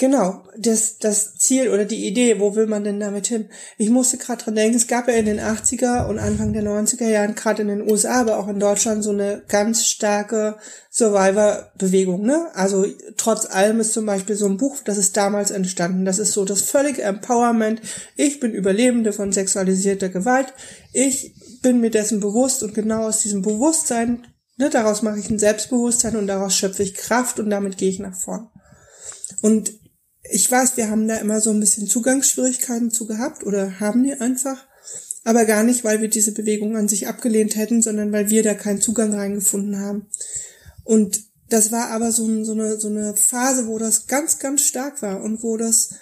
Genau, das, das Ziel oder die Idee, wo will man denn damit hin? Ich musste gerade dran denken, es gab ja in den 80er und Anfang der 90er Jahren, gerade in den USA, aber auch in Deutschland, so eine ganz starke Survivor-Bewegung. Ne? Also trotz allem ist zum Beispiel so ein Buch, das ist damals entstanden. Das ist so das völlige Empowerment. Ich bin Überlebende von sexualisierter Gewalt. Ich bin mir dessen bewusst und genau aus diesem Bewusstsein, ne, daraus mache ich ein Selbstbewusstsein und daraus schöpfe ich Kraft und damit gehe ich nach vorn. Und ich weiß, wir haben da immer so ein bisschen Zugangsschwierigkeiten zu gehabt oder haben die einfach, aber gar nicht, weil wir diese Bewegung an sich abgelehnt hätten, sondern weil wir da keinen Zugang reingefunden haben. Und das war aber so, so, eine, so eine Phase, wo das ganz, ganz stark war und wo das,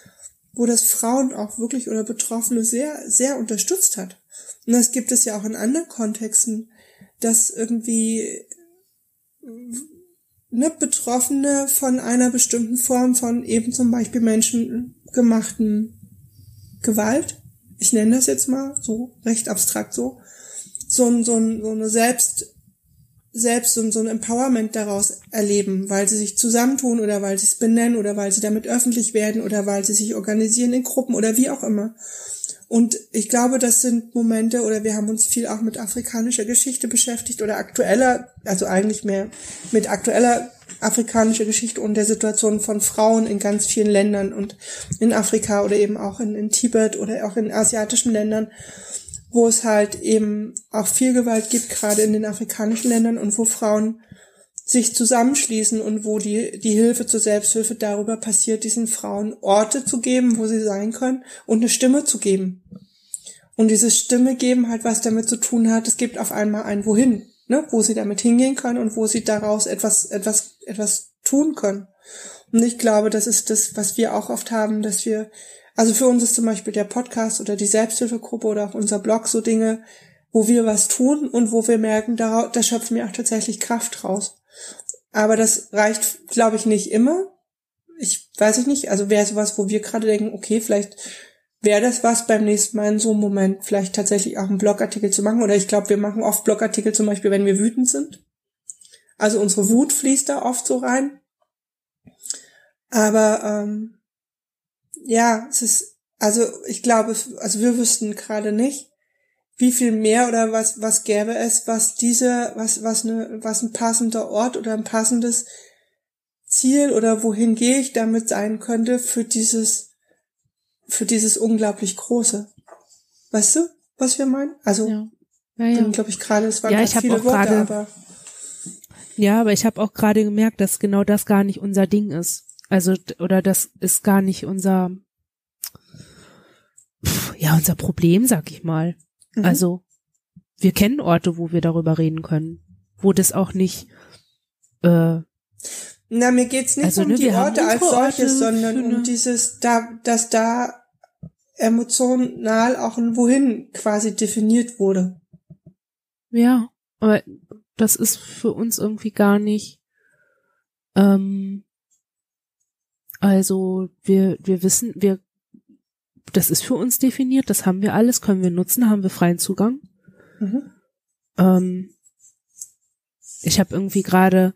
wo das Frauen auch wirklich oder Betroffene sehr, sehr unterstützt hat. Und das gibt es ja auch in anderen Kontexten, dass irgendwie ne, Betroffene von einer bestimmten Form von eben zum Beispiel menschengemachten Gewalt, ich nenne das jetzt mal so recht abstrakt so, so, so, so eine Selbst, selbst so, so ein Empowerment daraus erleben, weil sie sich zusammentun oder weil sie es benennen oder weil sie damit öffentlich werden oder weil sie sich organisieren in Gruppen oder wie auch immer. Und ich glaube, das sind Momente, oder wir haben uns viel auch mit afrikanischer Geschichte beschäftigt oder aktueller, also eigentlich mehr mit aktueller afrikanischer Geschichte und der Situation von Frauen in ganz vielen Ländern und in Afrika oder eben auch in, in Tibet oder auch in asiatischen Ländern, wo es halt eben auch viel Gewalt gibt, gerade in den afrikanischen Ländern und wo Frauen sich zusammenschließen und wo die, die Hilfe zur Selbsthilfe darüber passiert, diesen Frauen Orte zu geben, wo sie sein können und eine Stimme zu geben. Und dieses Stimme geben halt was damit zu tun hat, es gibt auf einmal ein Wohin, ne, wo sie damit hingehen können und wo sie daraus etwas, etwas, etwas tun können. Und ich glaube, das ist das, was wir auch oft haben, dass wir, also für uns ist zum Beispiel der Podcast oder die Selbsthilfegruppe oder auch unser Blog so Dinge, wo wir was tun und wo wir merken, da, da schöpfen wir auch tatsächlich Kraft raus. Aber das reicht, glaube ich, nicht immer. Ich weiß ich nicht. Also wäre sowas, wo wir gerade denken, okay, vielleicht wäre das was beim nächsten Mal in so einem Moment, vielleicht tatsächlich auch einen Blogartikel zu machen. Oder ich glaube, wir machen oft Blogartikel zum Beispiel, wenn wir wütend sind. Also unsere Wut fließt da oft so rein. Aber ähm, ja, es ist, also ich glaube, also wir wüssten gerade nicht, wie viel mehr oder was, was gäbe es, was diese, was, was eine, was ein passender Ort oder ein passendes Ziel oder wohin gehe ich damit sein könnte für dieses, für dieses unglaublich große. Weißt du, was wir meinen? Also, ja. Ja, ja. glaube ich gerade, es waren ja, ich viele Worte, grade, aber ja, aber ich habe auch gerade gemerkt, dass genau das gar nicht unser Ding ist. Also oder das ist gar nicht unser ja unser Problem, sag ich mal. Mhm. Also wir kennen Orte, wo wir darüber reden können, wo das auch nicht. Äh, Na, mir geht's nicht also, um ne, die Orte als solches, sondern um dieses, da, dass da emotional auch ein Wohin quasi definiert wurde. Ja, aber das ist für uns irgendwie gar nicht. Ähm, also wir wir wissen, wir das ist für uns definiert, das haben wir alles, können wir nutzen, haben wir freien Zugang. Mhm. Ähm, ich habe irgendwie gerade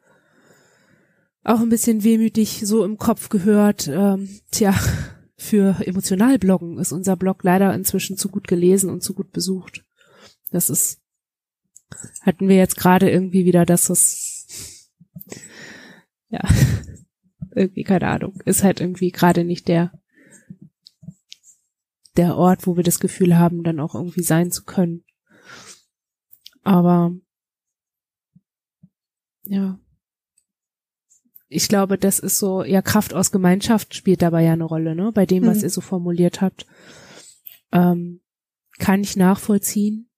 auch ein bisschen wehmütig so im Kopf gehört, ähm, tja, für Emotionalbloggen ist unser Blog leider inzwischen zu gut gelesen und zu gut besucht. Das ist, hatten wir jetzt gerade irgendwie wieder, dass es, ja, irgendwie keine Ahnung, ist halt irgendwie gerade nicht der der Ort, wo wir das Gefühl haben, dann auch irgendwie sein zu können. Aber ja. Ich glaube, das ist so, ja, Kraft aus Gemeinschaft spielt dabei ja eine Rolle, ne? Bei dem, was mhm. ihr so formuliert habt. Ähm, kann ich nachvollziehen.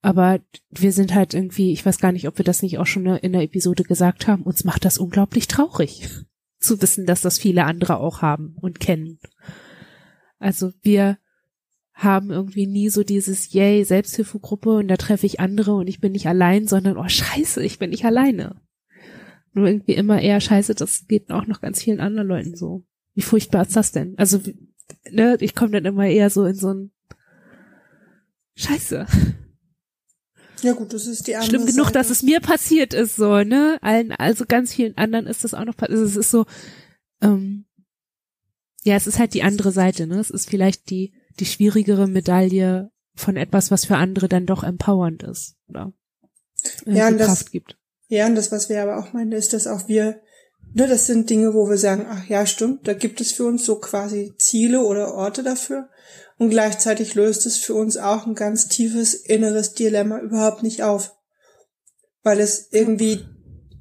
Aber wir sind halt irgendwie, ich weiß gar nicht, ob wir das nicht auch schon in der Episode gesagt haben, uns macht das unglaublich traurig zu wissen, dass das viele andere auch haben und kennen. Also wir haben irgendwie nie so dieses Yay, Selbsthilfegruppe und da treffe ich andere und ich bin nicht allein, sondern oh scheiße, ich bin nicht alleine. Nur irgendwie immer eher scheiße, das geht auch noch ganz vielen anderen Leuten so. Wie furchtbar ist das denn? Also, ne, ich komme dann immer eher so in so ein Scheiße. Ja gut, das ist die andere Schlimm genug, Seite. dass es mir passiert ist, so, ne? Allen, also ganz vielen anderen ist das auch noch passiert. Also es ist so, ähm, ja, es ist halt die andere Seite, ne? Es ist vielleicht die die schwierigere Medaille von etwas, was für andere dann doch empowernd ist, oder? Ja, und das, gibt. Ja, und das, was wir aber auch meinen, ist, dass auch wir, ne, das sind Dinge, wo wir sagen, ach ja, stimmt, da gibt es für uns so quasi Ziele oder Orte dafür. Und gleichzeitig löst es für uns auch ein ganz tiefes inneres Dilemma überhaupt nicht auf. Weil es irgendwie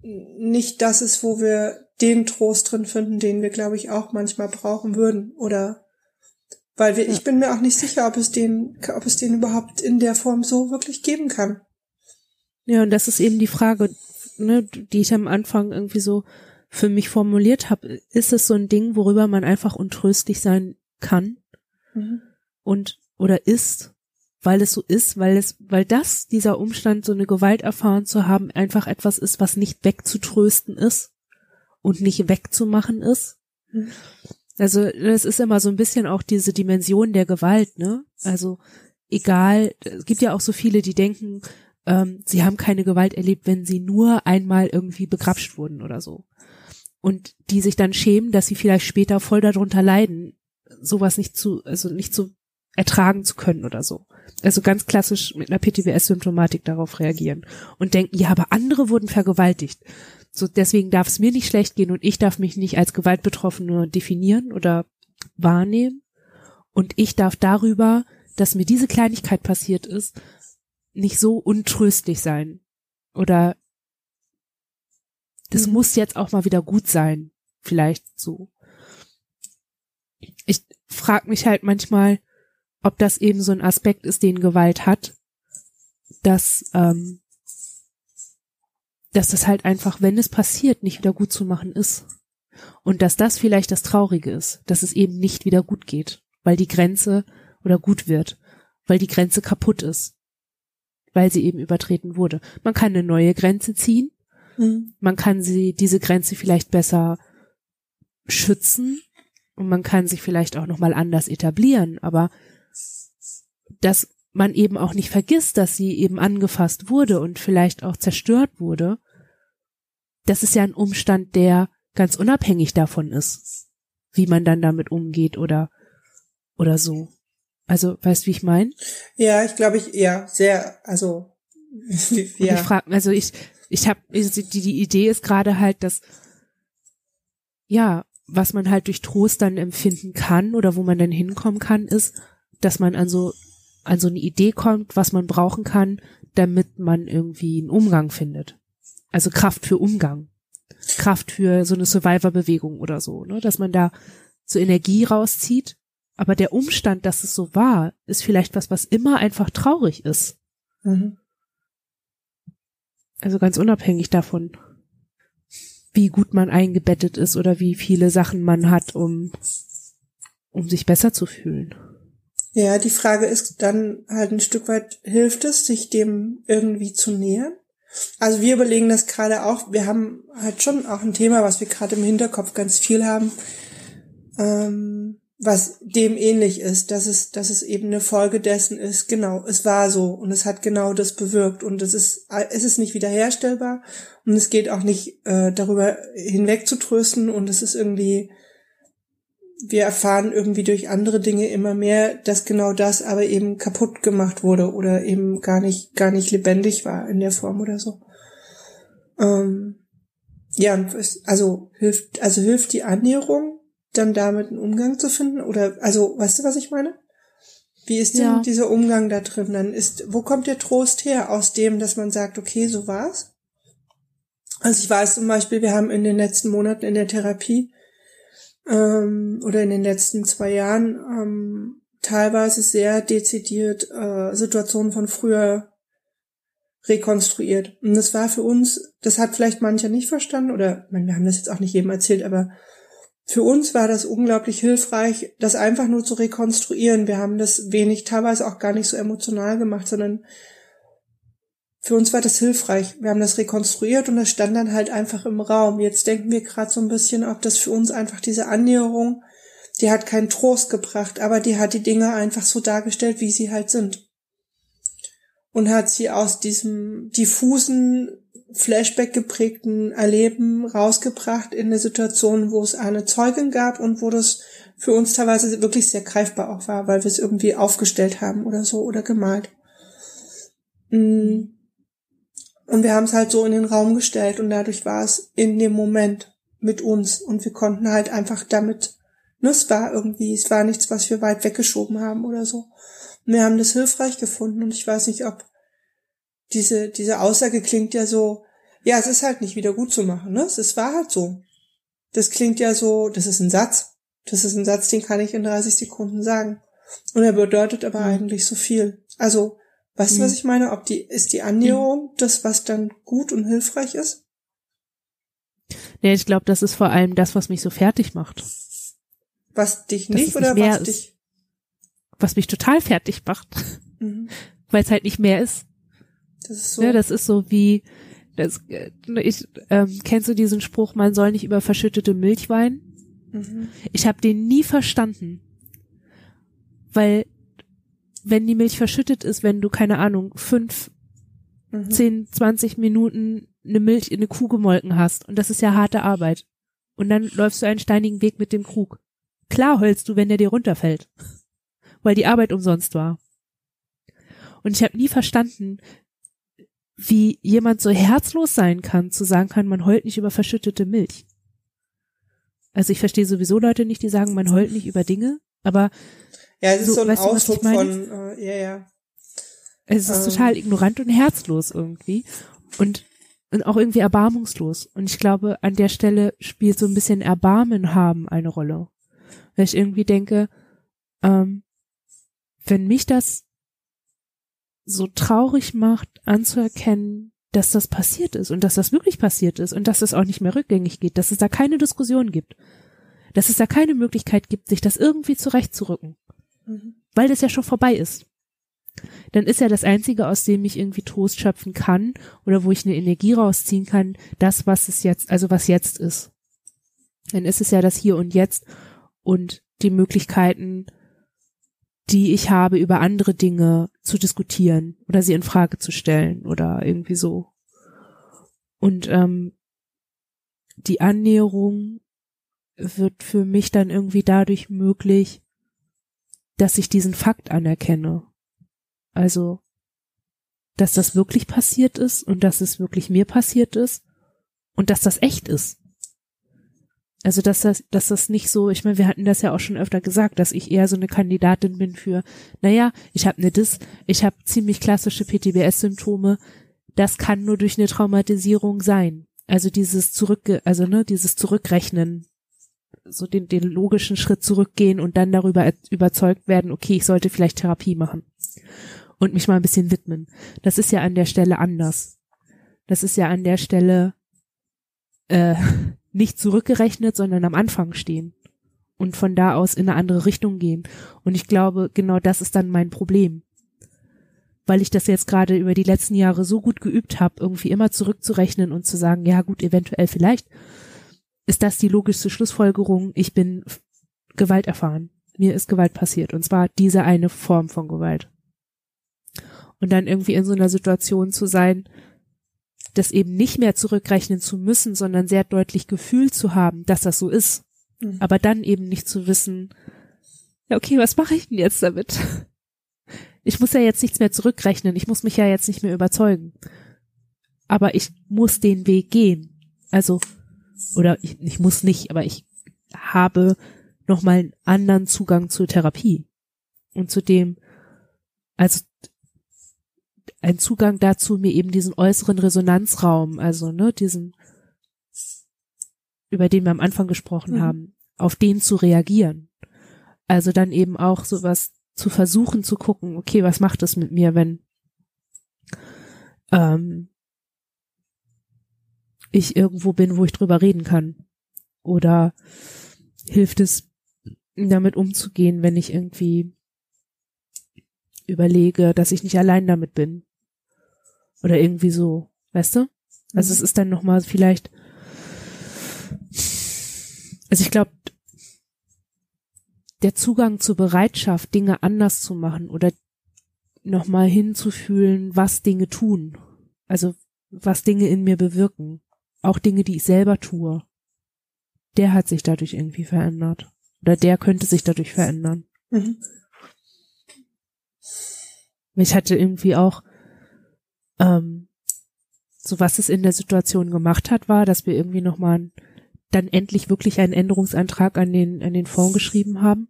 nicht das ist, wo wir den Trost drin finden, den wir, glaube ich, auch manchmal brauchen würden. Oder weil wir, ja. ich bin mir auch nicht sicher, ob es den, ob es den überhaupt in der Form so wirklich geben kann. Ja, und das ist eben die Frage, ne, die ich am Anfang irgendwie so für mich formuliert habe. Ist es so ein Ding, worüber man einfach untröstlich sein kann? Mhm. Und, oder ist, weil es so ist, weil es, weil das, dieser Umstand, so eine Gewalt erfahren zu haben, einfach etwas ist, was nicht wegzutrösten ist. und nicht wegzumachen ist. Mhm. Also es ist immer so ein bisschen auch diese Dimension der Gewalt, ne? Also egal, es gibt ja auch so viele, die denken, ähm, sie haben keine Gewalt erlebt, wenn sie nur einmal irgendwie begrapscht wurden oder so. Und die sich dann schämen, dass sie vielleicht später voll darunter leiden, sowas nicht zu, also nicht zu ertragen zu können oder so. Also ganz klassisch mit einer PTBS-Symptomatik darauf reagieren und denken, ja, aber andere wurden vergewaltigt. So, deswegen darf es mir nicht schlecht gehen und ich darf mich nicht als Gewaltbetroffene definieren oder wahrnehmen. Und ich darf darüber, dass mir diese Kleinigkeit passiert ist, nicht so untröstlich sein. Oder das Mhm. muss jetzt auch mal wieder gut sein. Vielleicht so. Ich frage mich halt manchmal, ob das eben so ein Aspekt ist, den Gewalt hat, dass, ähm, dass das halt einfach, wenn es passiert, nicht wieder gut zu machen ist. Und dass das vielleicht das Traurige ist, dass es eben nicht wieder gut geht, weil die Grenze oder gut wird, weil die Grenze kaputt ist, weil sie eben übertreten wurde. Man kann eine neue Grenze ziehen, Mhm. man kann sie, diese Grenze vielleicht besser schützen und man kann sich vielleicht auch nochmal anders etablieren, aber dass man eben auch nicht vergisst, dass sie eben angefasst wurde und vielleicht auch zerstört wurde, das ist ja ein Umstand, der ganz unabhängig davon ist, wie man dann damit umgeht oder, oder so. Also, weißt du, wie ich meine? Ja, ich glaube, ich, ja, sehr, also, Und ich ja. frage, also ich, ich habe die, die Idee ist gerade halt, dass ja, was man halt durch Trost dann empfinden kann oder wo man dann hinkommen kann, ist, dass man an so an so eine Idee kommt, was man brauchen kann, damit man irgendwie einen Umgang findet. Also Kraft für Umgang, Kraft für so eine Survivor-Bewegung oder so, ne, dass man da so Energie rauszieht. Aber der Umstand, dass es so war, ist vielleicht was, was immer einfach traurig ist. Mhm. Also ganz unabhängig davon, wie gut man eingebettet ist oder wie viele Sachen man hat, um, um sich besser zu fühlen. Ja, die Frage ist dann halt ein Stück weit, hilft es, sich dem irgendwie zu nähern? Also wir überlegen das gerade auch, wir haben halt schon auch ein Thema, was wir gerade im Hinterkopf ganz viel haben, ähm, was dem ähnlich ist, dass es, dass es eben eine Folge dessen ist, genau, es war so und es hat genau das bewirkt und es ist, es ist nicht wiederherstellbar und es geht auch nicht äh, darüber hinweg zu trösten und es ist irgendwie, wir erfahren irgendwie durch andere Dinge immer mehr, dass genau das aber eben kaputt gemacht wurde oder eben gar nicht, gar nicht lebendig war in der Form oder so. Ähm, ja, also hilft, also hilft die Annäherung, dann damit einen Umgang zu finden? Oder, also, weißt du, was ich meine? Wie ist denn Ja. dieser Umgang da drin? Dann ist, wo kommt der Trost her? Aus dem, dass man sagt, okay, so war's? Also ich weiß zum Beispiel, wir haben in den letzten Monaten in der Therapie ähm, oder in den letzten zwei Jahren ähm, teilweise sehr dezidiert äh, Situationen von früher rekonstruiert. Und das war für uns, das hat vielleicht mancher nicht verstanden oder meine, wir haben das jetzt auch nicht jedem erzählt, aber für uns war das unglaublich hilfreich, das einfach nur zu rekonstruieren. Wir haben das wenig, teilweise auch gar nicht so emotional gemacht, sondern für uns war das hilfreich. Wir haben das rekonstruiert und das stand dann halt einfach im Raum. Jetzt denken wir gerade so ein bisschen, ob das für uns einfach diese Annäherung, die hat keinen Trost gebracht, aber die hat die Dinge einfach so dargestellt, wie sie halt sind. Und hat sie aus diesem diffusen, Flashback geprägten Erleben rausgebracht in eine Situation, wo es eine Zeugin gab und wo das für uns teilweise wirklich sehr greifbar auch war, weil wir es irgendwie aufgestellt haben oder so oder gemalt. Mm. Und wir haben es halt so in den Raum gestellt und dadurch war es in dem Moment mit uns und wir konnten halt einfach damit, ne, es war irgendwie, es war nichts, was wir weit weggeschoben haben oder so. Und wir haben das hilfreich gefunden und ich weiß nicht, ob diese, diese Aussage klingt ja so, ja, es ist halt nicht wieder gut zu machen, ne? Es ist, war halt so. Das klingt ja so, das ist ein Satz. Das ist ein Satz, den kann ich in 30 Sekunden sagen. Und er bedeutet aber Mhm. eigentlich so viel. Also, weißt du, was Mhm. ich meine? Ob die, ist die Annäherung das, was dann gut und hilfreich ist? Nee, ich glaube, das ist vor allem das, was mich so fertig macht. Was dich nicht oder nicht mehr was ist. dich? Was mich total fertig macht, Mhm. weil es halt nicht mehr ist. Das ist so. Ne, das ist so wie, Das, äh, ich, ähm, kennst du diesen Spruch, man soll nicht über verschüttete Milch weinen? Mhm. Ich habe den nie verstanden. Weil wenn die Milch verschüttet ist, wenn du, keine Ahnung, fünf, Mhm. zehn, zwanzig Minuten eine Milch in eine Kuh gemolken hast, und das ist ja harte Arbeit, und dann läufst du einen steinigen Weg mit dem Krug. Klar heulst du, wenn der dir runterfällt. Weil die Arbeit umsonst war. Und ich habe nie verstanden, wie jemand so herzlos sein kann, zu sagen kann, man heult nicht über verschüttete Milch. Also ich verstehe sowieso Leute nicht, die sagen, man heult nicht über Dinge, aber Ja, es ist So, so, ein du, Ausdruck meine? von, äh, ja, ja. es ist Ähm. total ignorant und herzlos irgendwie und, und auch irgendwie erbarmungslos. Und ich glaube, an der Stelle spielt so ein bisschen Erbarmen haben eine Rolle. Weil ich irgendwie denke, ähm, wenn mich das so traurig macht, anzuerkennen, dass das passiert ist und dass das wirklich passiert ist und dass das auch nicht mehr rückgängig geht, dass es da keine Diskussion gibt, dass es da keine Möglichkeit gibt, sich das irgendwie zurechtzurücken, Mhm. weil das ja schon vorbei ist. Dann ist ja das Einzige, aus dem ich irgendwie Trost schöpfen kann oder wo ich eine Energie rausziehen kann, das, was es jetzt, also was jetzt ist. Dann ist es ja das Hier und Jetzt und die Möglichkeiten, die ich habe, über andere Dinge zu diskutieren oder sie in Frage zu stellen oder irgendwie so. Und ähm, die Annäherung wird für mich dann irgendwie dadurch möglich, dass ich diesen Fakt anerkenne. Also, dass das wirklich passiert ist und dass es wirklich mir passiert ist und dass das echt ist. Also, dass das, dass das nicht so, ich meine, wir hatten das ja auch schon öfter gesagt, dass ich eher so eine Kandidatin bin für, naja, ich habe eine Dis, ich habe ziemlich klassische PTBS-Symptome, das kann nur durch eine Traumatisierung sein. Also dieses Zurück, also ne, dieses Zurückrechnen, so den, den logischen Schritt zurückgehen und dann darüber er- überzeugt werden, okay, ich sollte vielleicht Therapie machen und mich mal ein bisschen widmen. Das ist ja an der Stelle anders. Das ist ja an der Stelle äh, nicht zurückgerechnet, sondern am Anfang stehen und von da aus in eine andere Richtung gehen. Und ich glaube, genau das ist dann mein Problem. Weil ich das jetzt gerade über die letzten Jahre so gut geübt habe, irgendwie immer zurückzurechnen und zu sagen, ja gut, eventuell vielleicht ist das die logischste Schlussfolgerung, ich bin Gewalt erfahren. Mir ist Gewalt passiert. Und zwar diese eine Form von Gewalt. Und dann irgendwie in so einer Situation zu sein, das eben nicht mehr zurückrechnen zu müssen, sondern sehr deutlich gefühlt zu haben, dass das so ist. Mhm. Aber dann eben nicht zu wissen, ja, okay, was mache ich denn jetzt damit? Ich muss ja jetzt nichts mehr zurückrechnen, ich muss mich ja jetzt nicht mehr überzeugen. Aber ich muss den Weg gehen. Also, oder ich, ich muss nicht, aber ich habe nochmal einen anderen Zugang zur Therapie. Und zu dem, also ein Zugang dazu, mir eben diesen äußeren Resonanzraum, also ne, diesen, über den wir am Anfang gesprochen Mhm. haben, auf den zu reagieren. Also dann eben auch sowas zu versuchen zu gucken, okay, was macht es mit mir, wenn ähm, ich irgendwo bin, wo ich drüber reden kann? Oder hilft es, damit umzugehen, wenn ich irgendwie überlege, dass ich nicht allein damit bin? Oder irgendwie so, weißt du? Also Mhm. es ist dann nochmal vielleicht, also ich glaube, der Zugang zur Bereitschaft, Dinge anders zu machen oder nochmal hinzufühlen, was Dinge tun. Also was Dinge in mir bewirken. Auch Dinge, die ich selber tue. Der hat sich dadurch irgendwie verändert. Oder der könnte sich dadurch verändern. Mhm. Ich hatte irgendwie auch, ähm, so was es in der Situation gemacht hat, war, dass wir irgendwie nochmal dann endlich wirklich einen Änderungsantrag an den, an den Fonds geschrieben haben.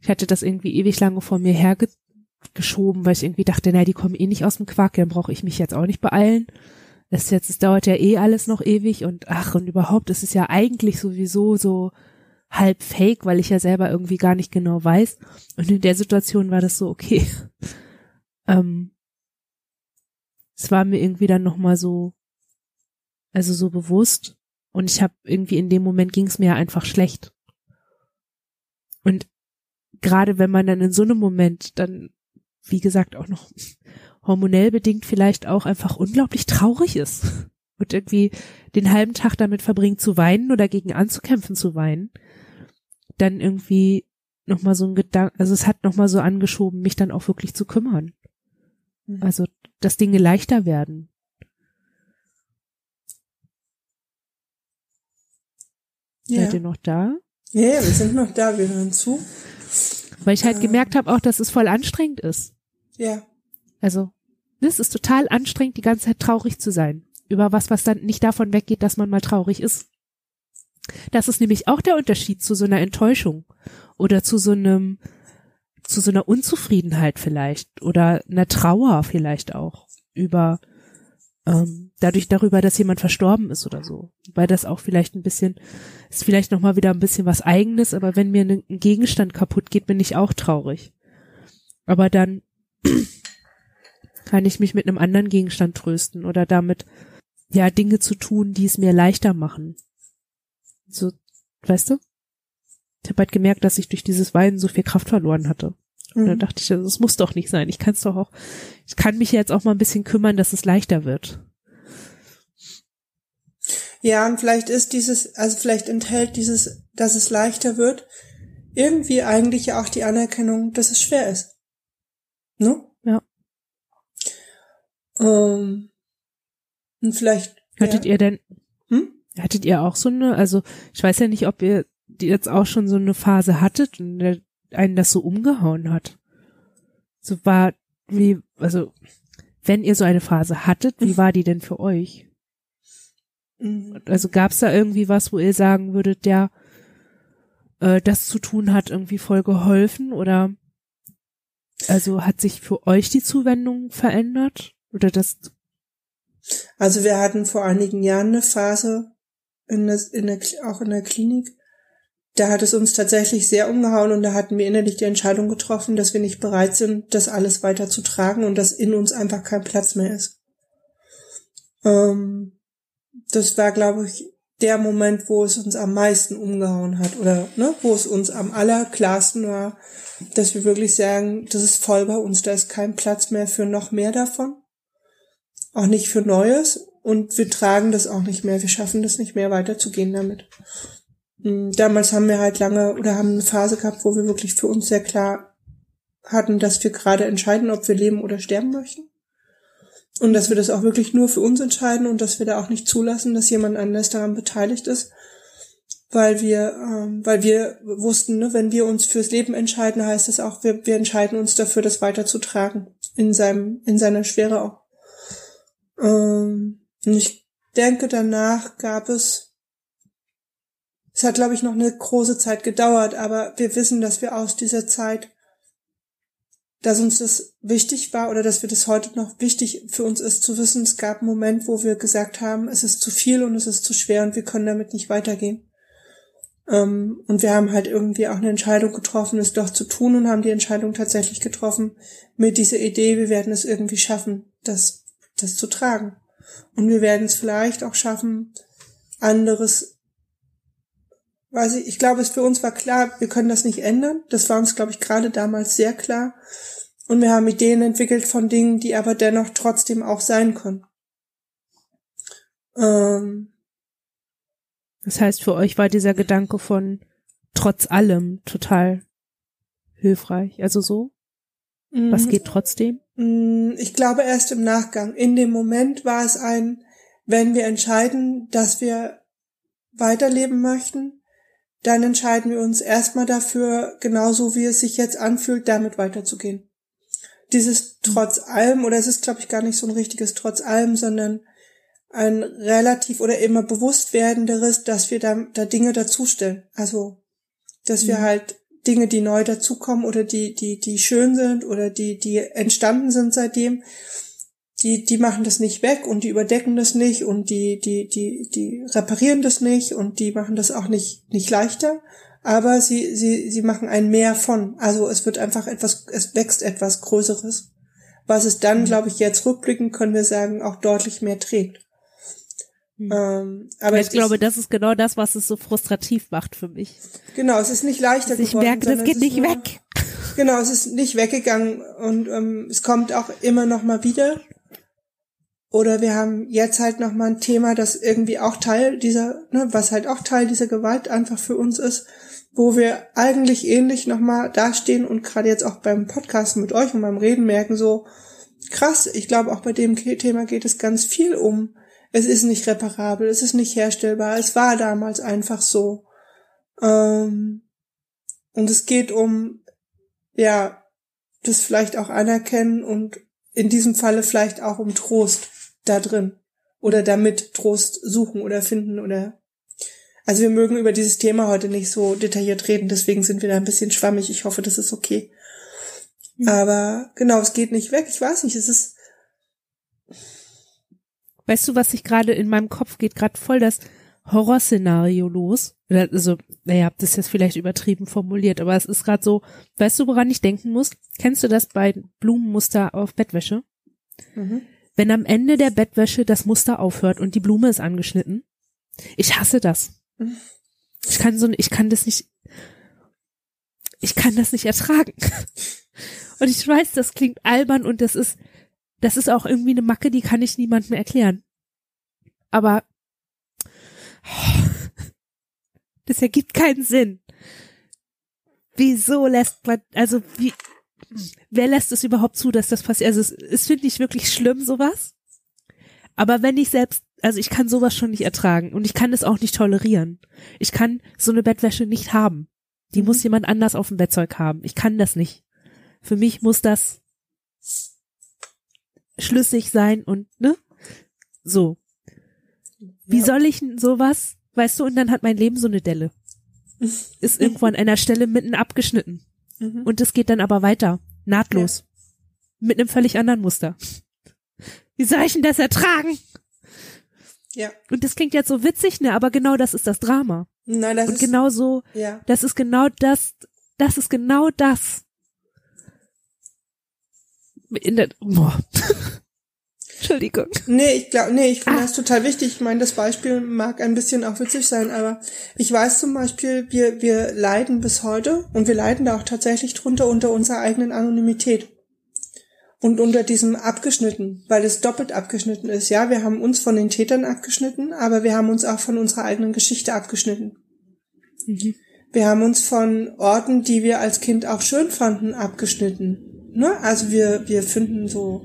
Ich hatte das irgendwie ewig lange vor mir hergeschoben, weil ich irgendwie dachte, na, die kommen eh nicht aus dem Quark, dann brauche ich mich jetzt auch nicht beeilen. Ist jetzt, es dauert ja eh alles noch ewig und ach, und überhaupt, es ist ja eigentlich sowieso so halb fake, weil ich ja selber irgendwie gar nicht genau weiß. Und in der Situation war das so, okay. ähm, es war mir irgendwie dann nochmal so, also so bewusst. Und ich habe irgendwie in dem Moment ging es mir einfach schlecht. Und gerade wenn man dann in so einem Moment dann, wie gesagt, auch noch hormonell bedingt vielleicht auch einfach unglaublich traurig ist und irgendwie den halben Tag damit verbringt zu weinen oder gegen anzukämpfen zu weinen, dann irgendwie nochmal so ein Gedanke, also es hat nochmal so angeschoben, mich dann auch wirklich zu kümmern. Mhm. Also, dass Dinge leichter werden. Ja. Seid ihr noch da? Ja, wir sind noch da, wir hören zu. Weil ich halt äh, gemerkt habe auch, dass es voll anstrengend ist. Ja. Also, es ist total anstrengend, die ganze Zeit traurig zu sein. Über was, was dann nicht davon weggeht, dass man mal traurig ist. Das ist nämlich auch der Unterschied zu so einer Enttäuschung oder zu so einem, zu so einer Unzufriedenheit vielleicht oder einer Trauer vielleicht auch über ähm, dadurch darüber, dass jemand verstorben ist oder so. Weil das auch vielleicht ein bisschen, ist vielleicht nochmal wieder ein bisschen was eigenes, aber wenn mir ein Gegenstand kaputt geht, bin ich auch traurig. Aber dann kann ich mich mit einem anderen Gegenstand trösten oder damit, ja, Dinge zu tun, die es mir leichter machen. So, weißt du? Ich habe halt gemerkt, dass ich durch dieses Weinen so viel Kraft verloren hatte. Und mhm. dann dachte ich, das muss doch nicht sein. Ich kann es doch auch, ich kann mich jetzt auch mal ein bisschen kümmern, dass es leichter wird. Ja, und vielleicht ist dieses, also vielleicht enthält dieses, dass es leichter wird, irgendwie eigentlich ja auch die Anerkennung, dass es schwer ist. Ne? Ähm, und vielleicht. Hattet ja. ihr denn, hm? hattet ihr auch so eine, also ich weiß ja nicht, ob ihr jetzt auch schon so eine Phase hattet und der einen das so umgehauen hat. So war, wie, also, wenn ihr so eine Phase hattet, wie war die denn für euch? Mhm. Also gab's da irgendwie was, wo ihr sagen würdet, der äh, das zu tun hat, irgendwie voll geholfen oder also hat sich für euch die Zuwendung verändert oder das? Also wir hatten vor einigen Jahren eine Phase in der, in der, auch in der Klinik, da hat es uns tatsächlich sehr umgehauen und da hatten wir innerlich die Entscheidung getroffen, dass wir nicht bereit sind, das alles weiter zu tragen und dass in uns einfach kein Platz mehr ist. Ähm, das war, glaube ich, der Moment, wo es uns am meisten umgehauen hat oder ne, wo es uns am allerklarsten war, dass wir wirklich sagen, das ist voll bei uns, da ist kein Platz mehr für noch mehr davon, auch nicht für Neues und wir tragen das auch nicht mehr, wir schaffen das nicht mehr weiterzugehen damit. Hm, damals haben wir halt lange oder haben eine Phase gehabt, wo wir wirklich für uns sehr klar hatten, dass wir gerade entscheiden, ob wir leben oder sterben möchten. Und dass wir das auch wirklich nur für uns entscheiden und dass wir da auch nicht zulassen, dass jemand anders daran beteiligt ist. Weil wir, ähm, weil wir wussten, ne, wenn wir uns fürs Leben entscheiden, heißt das auch, wir, wir entscheiden uns dafür, das weiterzutragen. In seinem, in seiner Schwere auch. Ähm, und ich denke, danach gab es es hat, glaube ich, noch eine große Zeit gedauert, aber wir wissen, dass wir aus dieser Zeit, dass uns das wichtig war oder dass wir das heute noch wichtig für uns ist zu wissen, es gab einen Moment, wo wir gesagt haben, es ist zu viel und es ist zu schwer und wir können damit nicht weitergehen. Ähm, und wir haben halt irgendwie auch eine Entscheidung getroffen, es doch zu tun und haben die Entscheidung tatsächlich getroffen mit dieser Idee, wir werden es irgendwie schaffen, das, das zu tragen. Und wir werden es vielleicht auch schaffen, anderes weiß ich, ich glaube, es für uns war klar, wir können das nicht ändern. Das war uns, glaube ich, gerade damals sehr klar. Und wir haben Ideen entwickelt von Dingen, die aber dennoch trotzdem auch sein können. Ähm, das heißt, für euch war dieser Gedanke von trotz allem total hilfreich. Also so? Was mhm. geht trotzdem? Mm, ich glaube erst im Nachgang. In dem Moment war es ein, wenn wir entscheiden, dass wir weiterleben möchten, dann entscheiden wir uns erstmal dafür, genauso wie es sich jetzt anfühlt, damit weiterzugehen. Dieses trotz allem, oder es ist, glaube ich, gar nicht so ein richtiges trotz allem, sondern ein relativ oder immer bewusst werdenderes, dass wir da, da Dinge dazustellen. Also, dass wir mhm. halt Dinge, die neu dazukommen oder die, die, die schön sind oder die, die entstanden sind seitdem, die, die machen das nicht weg und die überdecken das nicht und die, die, die, die reparieren das nicht und die machen das auch nicht, nicht leichter, aber sie, sie, sie machen ein Mehr von. Also es wird einfach etwas, es wächst etwas Größeres. Was es dann, mhm. glaube ich, jetzt rückblickend können wir sagen, auch deutlich mehr trägt. Mhm. Ähm, aber ich, glaube, das ist genau das, was es so frustrativ macht für mich. Genau, es ist nicht leichter ich geworden. Ich merke, das geht nicht nur, weg. Genau, es ist nicht weggegangen und ähm, es kommt auch immer noch mal wieder. Oder wir haben jetzt halt noch mal ein Thema, das irgendwie auch Teil dieser, ne, was halt auch Teil dieser Gewalt einfach für uns ist, wo wir eigentlich ähnlich noch mal dastehen und gerade jetzt auch beim Podcast mit euch und beim Reden merken so, krass, ich glaube auch bei dem Thema geht es ganz viel um, es ist nicht reparabel, es ist nicht herstellbar, es war damals einfach so. Ähm, und es geht um, ja, das vielleicht auch anerkennen und in diesem Falle vielleicht auch um Trost da drin oder damit Trost suchen oder finden oder also wir mögen über dieses Thema heute nicht so detailliert reden, deswegen sind wir da ein bisschen schwammig. Ich hoffe, das ist okay. Aber genau, es geht nicht weg. Ich weiß nicht, es ist. Weißt du, was sich gerade in meinem Kopf geht, gerade voll das Horrorszenario los. Also, naja, das ist jetzt vielleicht übertrieben formuliert, aber es ist gerade so, weißt du, woran ich denken muss? Kennst du das bei Blumenmuster auf Bettwäsche? Mhm. Wenn am Ende der Bettwäsche das Muster aufhört und die Blume ist angeschnitten. Ich hasse das. Ich kann so, ich kann das nicht, ich kann das nicht ertragen. Und ich weiß, das klingt albern und das ist, das ist auch irgendwie eine Macke, die kann ich niemandem erklären. Aber das ergibt keinen Sinn. Wieso lässt man, also wie, wer lässt es überhaupt zu, dass das passiert? Also es, es finde ich wirklich schlimm, sowas. Aber wenn ich selbst, also ich kann sowas schon nicht ertragen und ich kann es auch nicht tolerieren. Ich kann so eine Bettwäsche nicht haben. Die mhm. muss jemand anders auf dem Bettzeug haben. Ich kann das nicht. Für mich muss das schlüssig sein und, ne? So. Wie ja. soll ich sowas, weißt du, und dann hat mein Leben so eine Delle. Ist irgendwo an einer Stelle mitten abgeschnitten. Mhm. Und es geht dann aber weiter. Nahtlos. Ja. Mit einem völlig anderen Muster. Wie soll ich denn das ertragen? Ja. Und das klingt jetzt so witzig, ne, aber genau das ist das Drama. Nein, das Und ist. genau so, ja. das ist genau das, das ist genau das. In der, boah. Entschuldigung. Nee, ich glaube, nee, ich finde ah. das total wichtig. Ich meine, das Beispiel mag ein bisschen auch witzig sein, aber ich weiß zum Beispiel, wir, wir leiden bis heute und wir leiden da auch tatsächlich drunter unter unserer eigenen Anonymität. Und unter diesem abgeschnitten, weil es doppelt abgeschnitten ist. Ja, wir haben uns von den Tätern abgeschnitten, aber wir haben uns auch von unserer eigenen Geschichte abgeschnitten. Mhm. Wir haben uns von Orten, die wir als Kind auch schön fanden, abgeschnitten. Ne? Also wir, wir finden so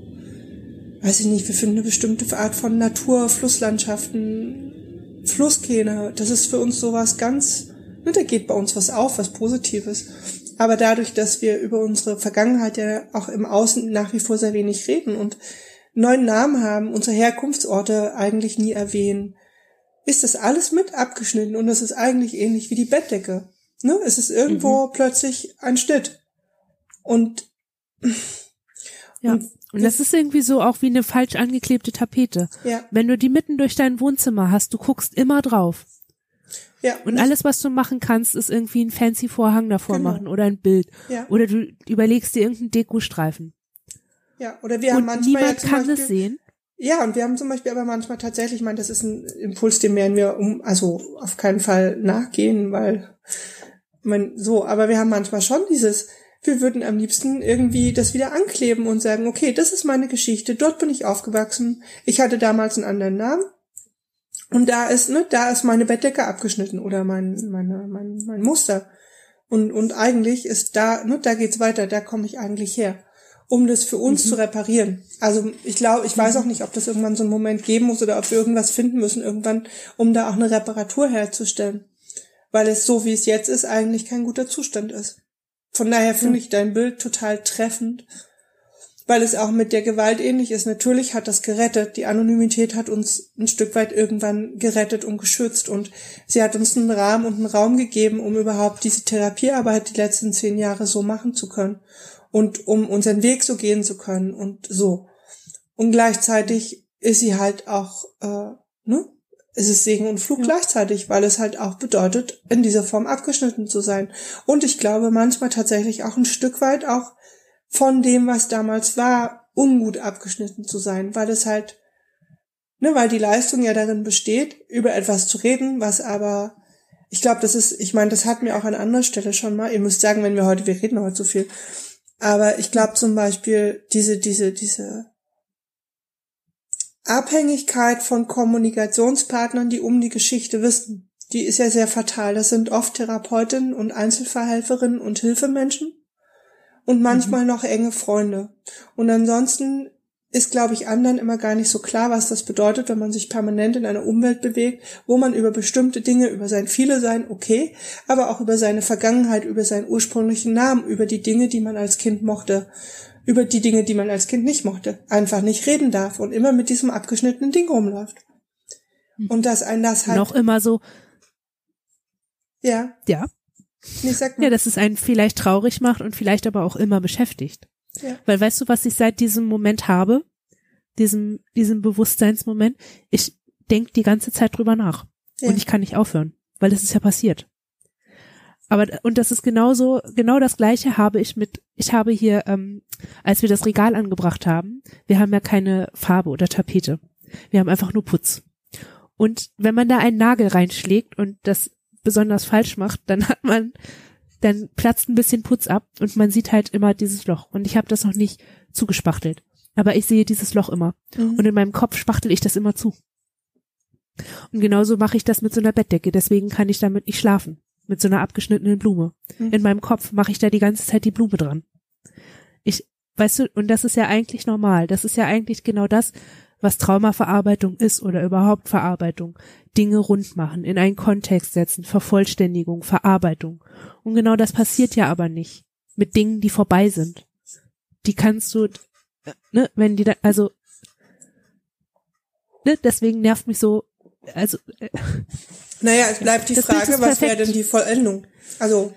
weiß ich nicht, wir finden eine bestimmte Art von Natur, Flusslandschaften, Flusskähne. Das ist für uns sowas ganz, ne, da geht bei uns was auf, was Positives. Aber dadurch, dass wir über unsere Vergangenheit ja auch im Außen nach wie vor sehr wenig reden und neuen Namen haben, unsere Herkunftsorte eigentlich nie erwähnen, ist das alles mit abgeschnitten und das ist eigentlich ähnlich wie die Bettdecke. Ne? Es ist irgendwo mhm. plötzlich ein Schnitt. Und, ja. und und das ist irgendwie so auch wie eine falsch angeklebte Tapete. Ja. Wenn du die mitten durch dein Wohnzimmer hast, du guckst immer drauf. Ja. Und alles, was du machen kannst, ist irgendwie ein fancy Vorhang davor genau. machen oder ein Bild. Ja. Oder du überlegst dir irgendeinen Dekostreifen. Ja, oder wir haben und manchmal. Niemand ja kann Beispiel, es sehen. Ja, und wir haben zum Beispiel aber manchmal tatsächlich, ich meine, das ist ein Impuls, dem werden wir um, also auf keinen Fall nachgehen, weil, mein, so, aber wir haben manchmal schon dieses, wir würden am liebsten irgendwie das wieder ankleben und sagen, okay, das ist meine Geschichte, dort bin ich aufgewachsen, ich hatte damals einen anderen Namen und da ist, ne, da ist meine Bettdecke abgeschnitten oder mein, meine, mein, mein Muster. Und, und eigentlich ist da, ne, da geht's weiter, da komme ich eigentlich her, um das für uns mhm. zu reparieren. Also ich glaube, ich weiß auch nicht, ob das irgendwann so einen Moment geben muss oder ob wir irgendwas finden müssen irgendwann, um da auch eine Reparatur herzustellen. Weil es so, wie es jetzt ist, eigentlich kein guter Zustand ist. Von daher finde ich dein Bild total treffend, weil es auch mit der Gewalt ähnlich ist. Natürlich hat das gerettet. Die Anonymität hat uns ein Stück weit irgendwann gerettet und geschützt und sie hat uns einen Rahmen und einen Raum gegeben, um überhaupt diese Therapiearbeit die letzten zehn Jahre so machen zu können und um unseren Weg so gehen zu können und so. Und gleichzeitig ist sie halt auch, äh, ne, es ist Segen und Fluch ja. gleichzeitig, weil es halt auch bedeutet, in dieser Form abgeschnitten zu sein. Und ich glaube manchmal tatsächlich auch ein Stück weit auch von dem, was damals war, ungut abgeschnitten zu sein, weil es halt, ne, weil die Leistung ja darin besteht, über etwas zu reden, was aber ich glaube, das ist, ich meine, das hatten wir auch an anderer Stelle schon mal. Ihr müsst sagen, wenn wir heute, wir reden heute so viel. Aber ich glaube zum Beispiel diese, diese, diese Abhängigkeit von Kommunikationspartnern, die um die Geschichte wissen, die ist ja sehr fatal. Das sind oft Therapeutinnen und Einzelverhelferinnen und Hilfemenschen und manchmal mhm. noch enge Freunde. Und ansonsten ist, glaube ich, anderen immer gar nicht so klar, was das bedeutet, wenn man sich permanent in einer Umwelt bewegt, wo man über bestimmte Dinge, über sein Viele sein, okay, aber auch über seine Vergangenheit, über seinen ursprünglichen Namen, über die Dinge, die man als Kind mochte, über die Dinge, die man als Kind nicht mochte, einfach nicht reden darf und immer mit diesem abgeschnittenen Ding rumläuft. Hm. Und dass ein das halt. Noch immer so. Ja. Ja. Nee, sag mal. Ja, dass es einen vielleicht traurig macht und vielleicht aber auch immer beschäftigt. Ja. Weil weißt du, was ich seit diesem Moment habe? Diesem, diesem Bewusstseinsmoment? Ich denk die ganze Zeit drüber nach. Ja. Und ich kann nicht aufhören. Weil das ist ja passiert. Aber, und das ist genauso, genau das gleiche habe ich mit, ich habe hier, ähm, als wir das Regal angebracht haben, wir haben ja keine Farbe oder Tapete. Wir haben einfach nur Putz. Und wenn man da einen Nagel reinschlägt und das besonders falsch macht, dann hat man dann platzt ein bisschen Putz ab und man sieht halt immer dieses Loch. Und ich habe das noch nicht zugespachtelt. Aber ich sehe dieses Loch immer. Mhm. Und in meinem Kopf spachtel ich das immer zu. Und genauso mache ich das mit so einer Bettdecke. Deswegen kann ich damit nicht schlafen. Mit so einer abgeschnittenen Blume. Mhm. In meinem Kopf mache ich da die ganze Zeit die Blume dran. Ich, weißt du, und das ist ja eigentlich normal. Das ist ja eigentlich genau das, was Traumaverarbeitung ist oder überhaupt Verarbeitung. Dinge rund machen, in einen Kontext setzen, Vervollständigung, Verarbeitung. Und genau das passiert ja aber nicht mit Dingen, die vorbei sind. Die kannst du, ne, wenn die da, also, ne, deswegen nervt mich so, also. Äh, naja, es bleibt die Frage, was wäre denn die Vollendung? Also,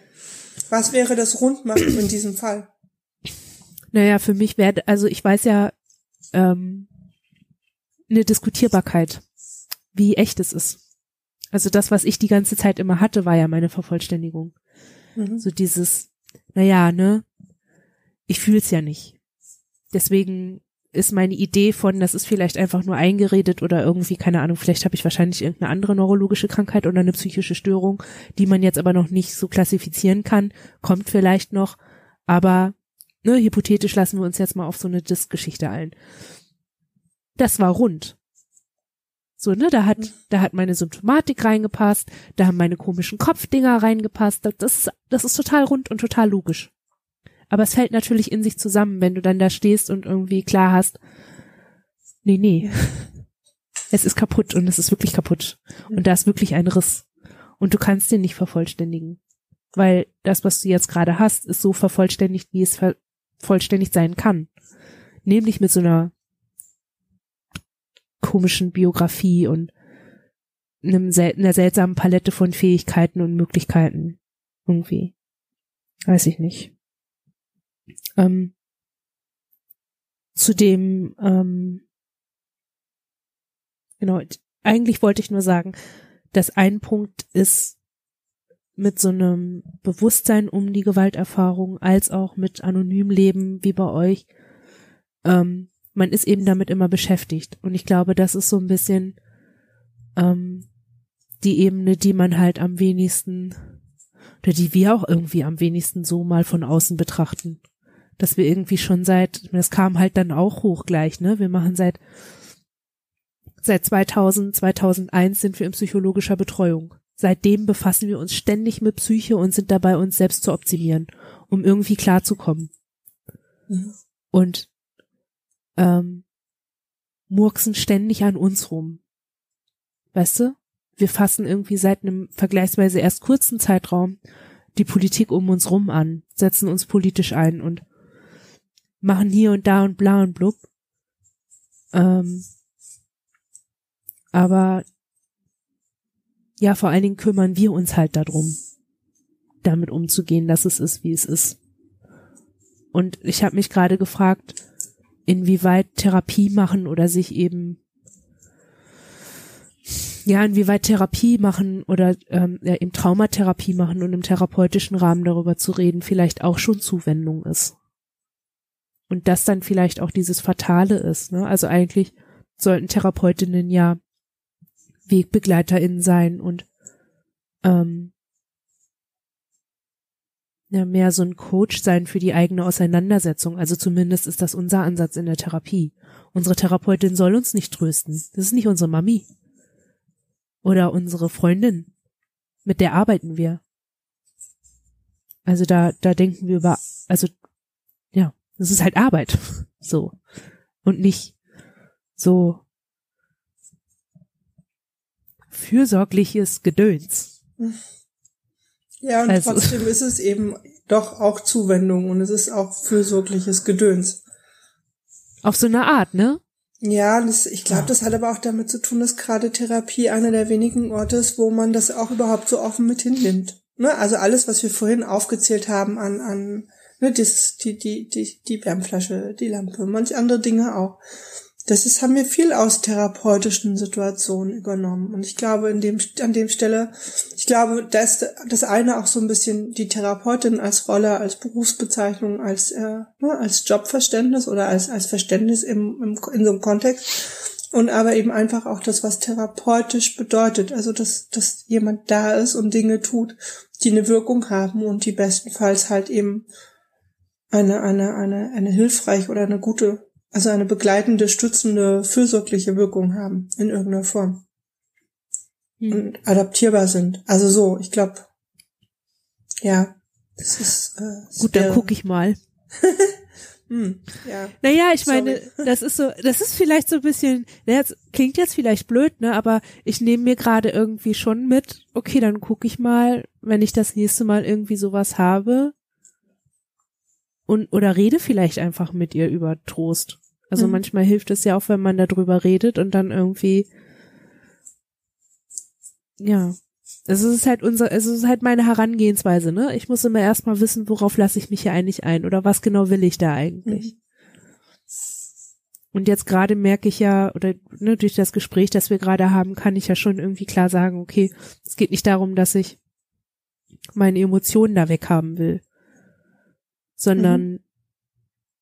was wäre das Rundmachen in diesem Fall? Naja, für mich wäre, also ich weiß ja, ähm, eine Diskutierbarkeit, wie echt es ist. Also das, was ich die ganze Zeit immer hatte, war ja meine Vervollständigung. Mhm. So dieses, naja, ne, ich fühl's ja nicht. Deswegen ist meine Idee von, das ist vielleicht einfach nur eingeredet oder irgendwie, keine Ahnung, vielleicht habe ich wahrscheinlich irgendeine andere neurologische Krankheit oder eine psychische Störung, die man jetzt aber noch nicht so klassifizieren kann, kommt vielleicht noch, aber ne, hypothetisch lassen wir uns jetzt mal auf so eine Disk-Geschichte ein das war rund. So, ne, da hat, da hat meine Symptomatik reingepasst, da haben meine komischen Kopfdinger reingepasst, das, das, das ist total rund und total logisch. Aber es fällt natürlich in sich zusammen, wenn du dann da stehst und irgendwie klar hast, nee, nee, es ist kaputt und es ist wirklich kaputt. Und da ist wirklich ein Riss. Und du kannst den nicht vervollständigen. Weil das, was du jetzt gerade hast, ist so vervollständigt, wie es vollständig sein kann. Nämlich mit so einer komischen Biografie und einem sel einer seltsamen Palette von Fähigkeiten und Möglichkeiten. Irgendwie. Weiß ich nicht. Ähm, zu dem, ähm, genau, eigentlich wollte ich nur sagen, dass ein Punkt ist, mit so einem Bewusstsein um die Gewalterfahrung als auch mit anonym Leben wie bei euch, ähm, man ist eben damit immer beschäftigt. Und ich glaube, das ist so ein bisschen ähm, die Ebene, die man halt am wenigsten oder die wir auch irgendwie am wenigsten so mal von außen betrachten. Dass wir irgendwie schon seit, das kam halt dann auch hoch gleich, ne? Wir machen seit seit 2000, 2001 sind wir in psychologischer Betreuung. Seitdem befassen wir uns ständig mit Psyche und sind dabei, uns selbst zu optimieren, um irgendwie klarzukommen. Mhm. Und ähm, murksen ständig an uns rum. Weißt du? Wir fassen irgendwie seit einem vergleichsweise erst kurzen Zeitraum die Politik um uns rum an, setzen uns politisch ein und machen hier und da und bla und blub. Ähm, aber ja, vor allen Dingen kümmern wir uns halt darum, damit umzugehen, dass es ist, wie es ist. Und ich habe mich gerade gefragt, inwieweit Therapie machen oder sich eben ja, inwieweit Therapie machen oder ähm, ja, eben Traumatherapie machen und im therapeutischen Rahmen darüber zu reden, vielleicht auch schon Zuwendung ist. Und das dann vielleicht auch dieses Fatale ist. Ne? Also eigentlich sollten Therapeutinnen ja WegbegleiterInnen sein und ähm, ja, mehr so ein Coach sein für die eigene Auseinandersetzung. Also zumindest ist das unser Ansatz in der Therapie. Unsere Therapeutin soll uns nicht trösten. Das ist nicht unsere Mami. Oder unsere Freundin. Mit der arbeiten wir. Also da, da denken wir über, also, das ist halt Arbeit. So. Und nicht so fürsorgliches Gedöns. Ja, und also. trotzdem ist es eben doch auch Zuwendung und es ist auch fürsorgliches Gedöns. Auf so eine Art, ne? Ja, das, ich glaube, das hat aber auch damit zu tun, dass gerade Therapie einer der wenigen Orte ist, wo man das auch überhaupt so offen mit hinnimmt. Ne? Also alles, was wir vorhin aufgezählt haben an, an ne, das, die, die, die, die Wärmflasche, die Lampe, manch andere Dinge auch das ist, haben wir viel aus therapeutischen Situationen übernommen. Und ich glaube, in dem, an dem Stelle, ich glaube, dass das eine auch so ein bisschen die Therapeutin als Rolle, als Berufsbezeichnung, als, äh, ne, als Jobverständnis oder als, als Verständnis im, im, in so einem Kontext. Und aber eben einfach auch das, was therapeutisch bedeutet. Also, dass, dass jemand da ist und Dinge tut, die eine Wirkung haben und die bestenfalls halt eben eine, eine, eine, eine hilfreich oder eine gute also eine begleitende, stützende, fürsorgliche Wirkung haben in irgendeiner Form. Hm. Und adaptierbar sind. Also so, ich glaube, ja, das ist äh, gut. Dann gucke ich mal. hm, ja. Naja, ich meine, das ist so, das ist vielleicht so ein bisschen, das klingt jetzt vielleicht blöd, ne, aber ich nehme mir gerade irgendwie schon mit, okay, dann gucke ich mal, wenn ich das nächste Mal irgendwie sowas habe, und oder rede vielleicht einfach mit ihr über Trost. Also mhm. manchmal hilft es ja auch, wenn man darüber redet und dann irgendwie, ja, es ist halt unser, es ist halt meine Herangehensweise, ne? Ich muss immer erstmal wissen, worauf lasse ich mich hier eigentlich ein oder was genau will ich da eigentlich. Mhm. Und jetzt gerade merke ich ja, oder ne, durch das Gespräch, das wir gerade haben, kann ich ja schon irgendwie klar sagen, okay, es geht nicht darum, dass ich meine Emotionen da weghaben will, sondern mhm.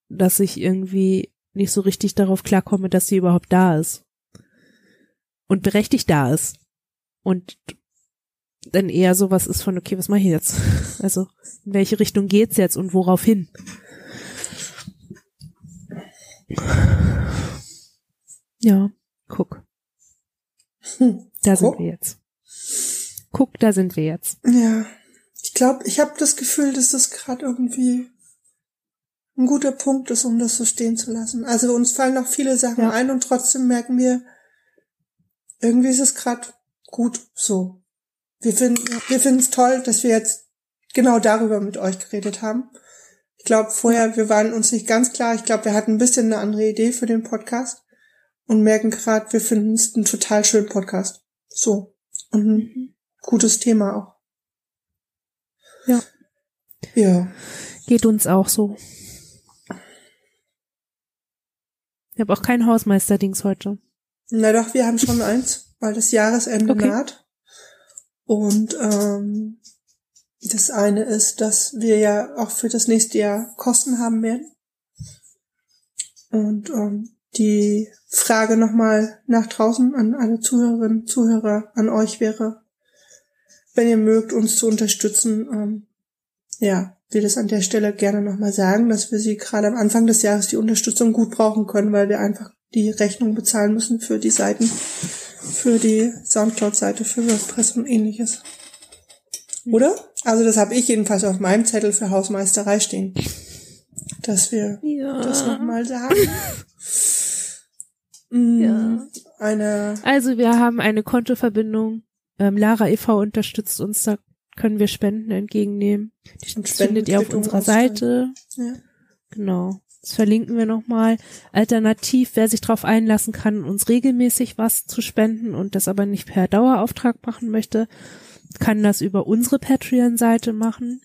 dass ich irgendwie nicht so richtig darauf klarkomme, dass sie überhaupt da ist. Und berechtigt da ist. Und dann eher sowas ist von, okay, was mache ich jetzt? Also, in welche Richtung geht's jetzt und worauf hin? Ja, guck. Da sind wir jetzt. Guck, da sind wir jetzt. Ja. Ich glaube, ich habe das Gefühl, dass das gerade irgendwie ein guter Punkt ist, um das so stehen zu lassen. Also uns fallen noch viele Sachen ja. ein und trotzdem merken wir, irgendwie ist es gerade gut so. Wir finden wir finden es toll, dass wir jetzt genau darüber mit euch geredet haben. Ich glaube, vorher, wir waren uns nicht ganz klar. Ich glaube, wir hatten ein bisschen eine andere Idee für den Podcast und merken gerade, wir finden es einen total schönen Podcast. So. Und ein mhm. gutes Thema auch. Ja. Ja. Geht uns auch so. Ich habe auch kein Hausmeisterdings heute. Na doch, wir haben schon eins, weil das Jahresende okay. naht. Und ähm, das eine ist, dass wir ja auch für das nächste Jahr Kosten haben werden. Und ähm, die Frage nochmal nach draußen an alle Zuhörerinnen, Zuhörer, an euch wäre, wenn ihr mögt, uns zu unterstützen, ähm, ja, will das an der Stelle gerne nochmal sagen, dass wir sie gerade am Anfang des Jahres die Unterstützung gut brauchen können, weil wir einfach die Rechnung bezahlen müssen für die Seiten, für die Soundcloud-Seite, für WordPress und ähnliches. Oder? Also das habe ich jedenfalls auf meinem Zettel für Hausmeisterei stehen. Dass wir ja. das nochmal sagen. Mm, ja. Eine also wir haben eine Kontoverbindung. Ähm, Lara e.V. unterstützt uns da können wir Spenden entgegennehmen. Die Und findet ihr auf unserer Seite. Ja. Genau. Das verlinken wir nochmal. Alternativ, wer sich darauf einlassen kann, uns regelmäßig was zu spenden und das aber nicht per Dauerauftrag machen möchte, kann das über unsere Patreon-Seite machen.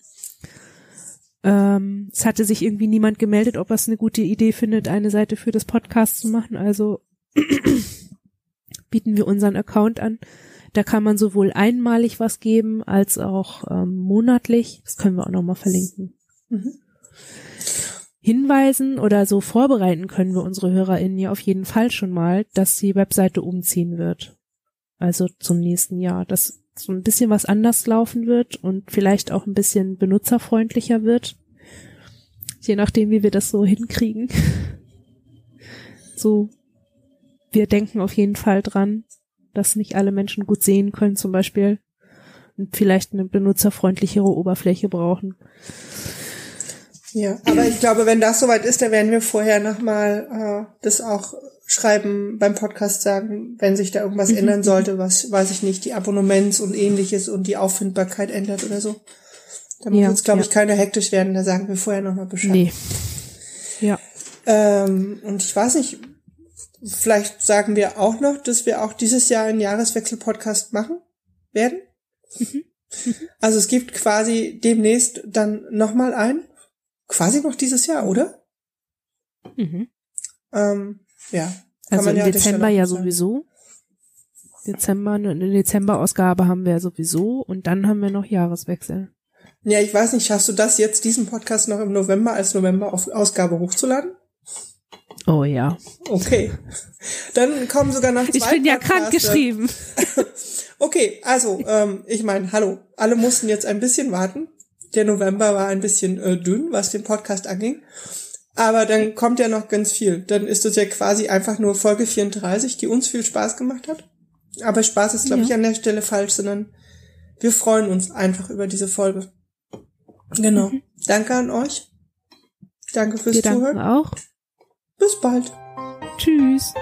Ähm, es hatte sich irgendwie niemand gemeldet, ob er es eine gute Idee findet, eine Seite für das Podcast zu machen. Also bieten wir unseren Account an. Da kann man sowohl einmalig was geben als auch ähm, monatlich. Das können wir auch nochmal verlinken. Mhm. Hinweisen oder so vorbereiten können wir unsere HörerInnen ja auf jeden Fall schon mal, dass die Webseite umziehen wird. Also zum nächsten Jahr. Das so ein bisschen was anders laufen wird und vielleicht auch ein bisschen benutzerfreundlicher wird. Je nachdem, wie wir das so hinkriegen. So, wir denken auf jeden Fall dran, dass nicht alle Menschen gut sehen können zum Beispiel und vielleicht eine benutzerfreundlichere Oberfläche brauchen. Ja, aber ich glaube, wenn das soweit ist, dann werden wir vorher nochmal äh, das auch schreiben beim Podcast sagen, wenn sich da irgendwas mhm. ändern sollte, was, weiß ich nicht, die Abonnements und ähnliches und die Auffindbarkeit ändert oder so. Da muss ja, uns, glaube ja. ich, keiner hektisch werden, da sagen wir vorher nochmal Bescheid. Nee. Ja. Ähm, und ich weiß nicht, vielleicht sagen wir auch noch, dass wir auch dieses Jahr einen Jahreswechsel-Podcast machen werden. Mhm. Also es gibt quasi demnächst dann nochmal einen. Quasi noch dieses Jahr, oder? Mhm. Ähm, ja. Also im ja Dezember ja sowieso. Dezember, eine Dezember-Ausgabe haben wir ja sowieso und dann haben wir noch Jahreswechsel. Ja, ich weiß nicht, schaffst du das jetzt, diesen Podcast noch im November als November-Ausgabe hochzuladen? Oh ja. Okay. Dann kommen sogar noch zwei Ich bin ja krank geschrieben. okay, also, ähm, ich meine, hallo, alle mussten jetzt ein bisschen warten. Der November war ein bisschen äh, dünn, was den Podcast anging. Aber dann kommt ja noch ganz viel. Dann ist das ja quasi einfach nur Folge 34, die uns viel Spaß gemacht hat. Aber Spaß ist, glaube ja. ich, an der Stelle falsch, sondern wir freuen uns einfach über diese Folge. Genau. Mhm. Danke an euch. Danke fürs wir Zuhören. Danken auch. Bis bald. Tschüss.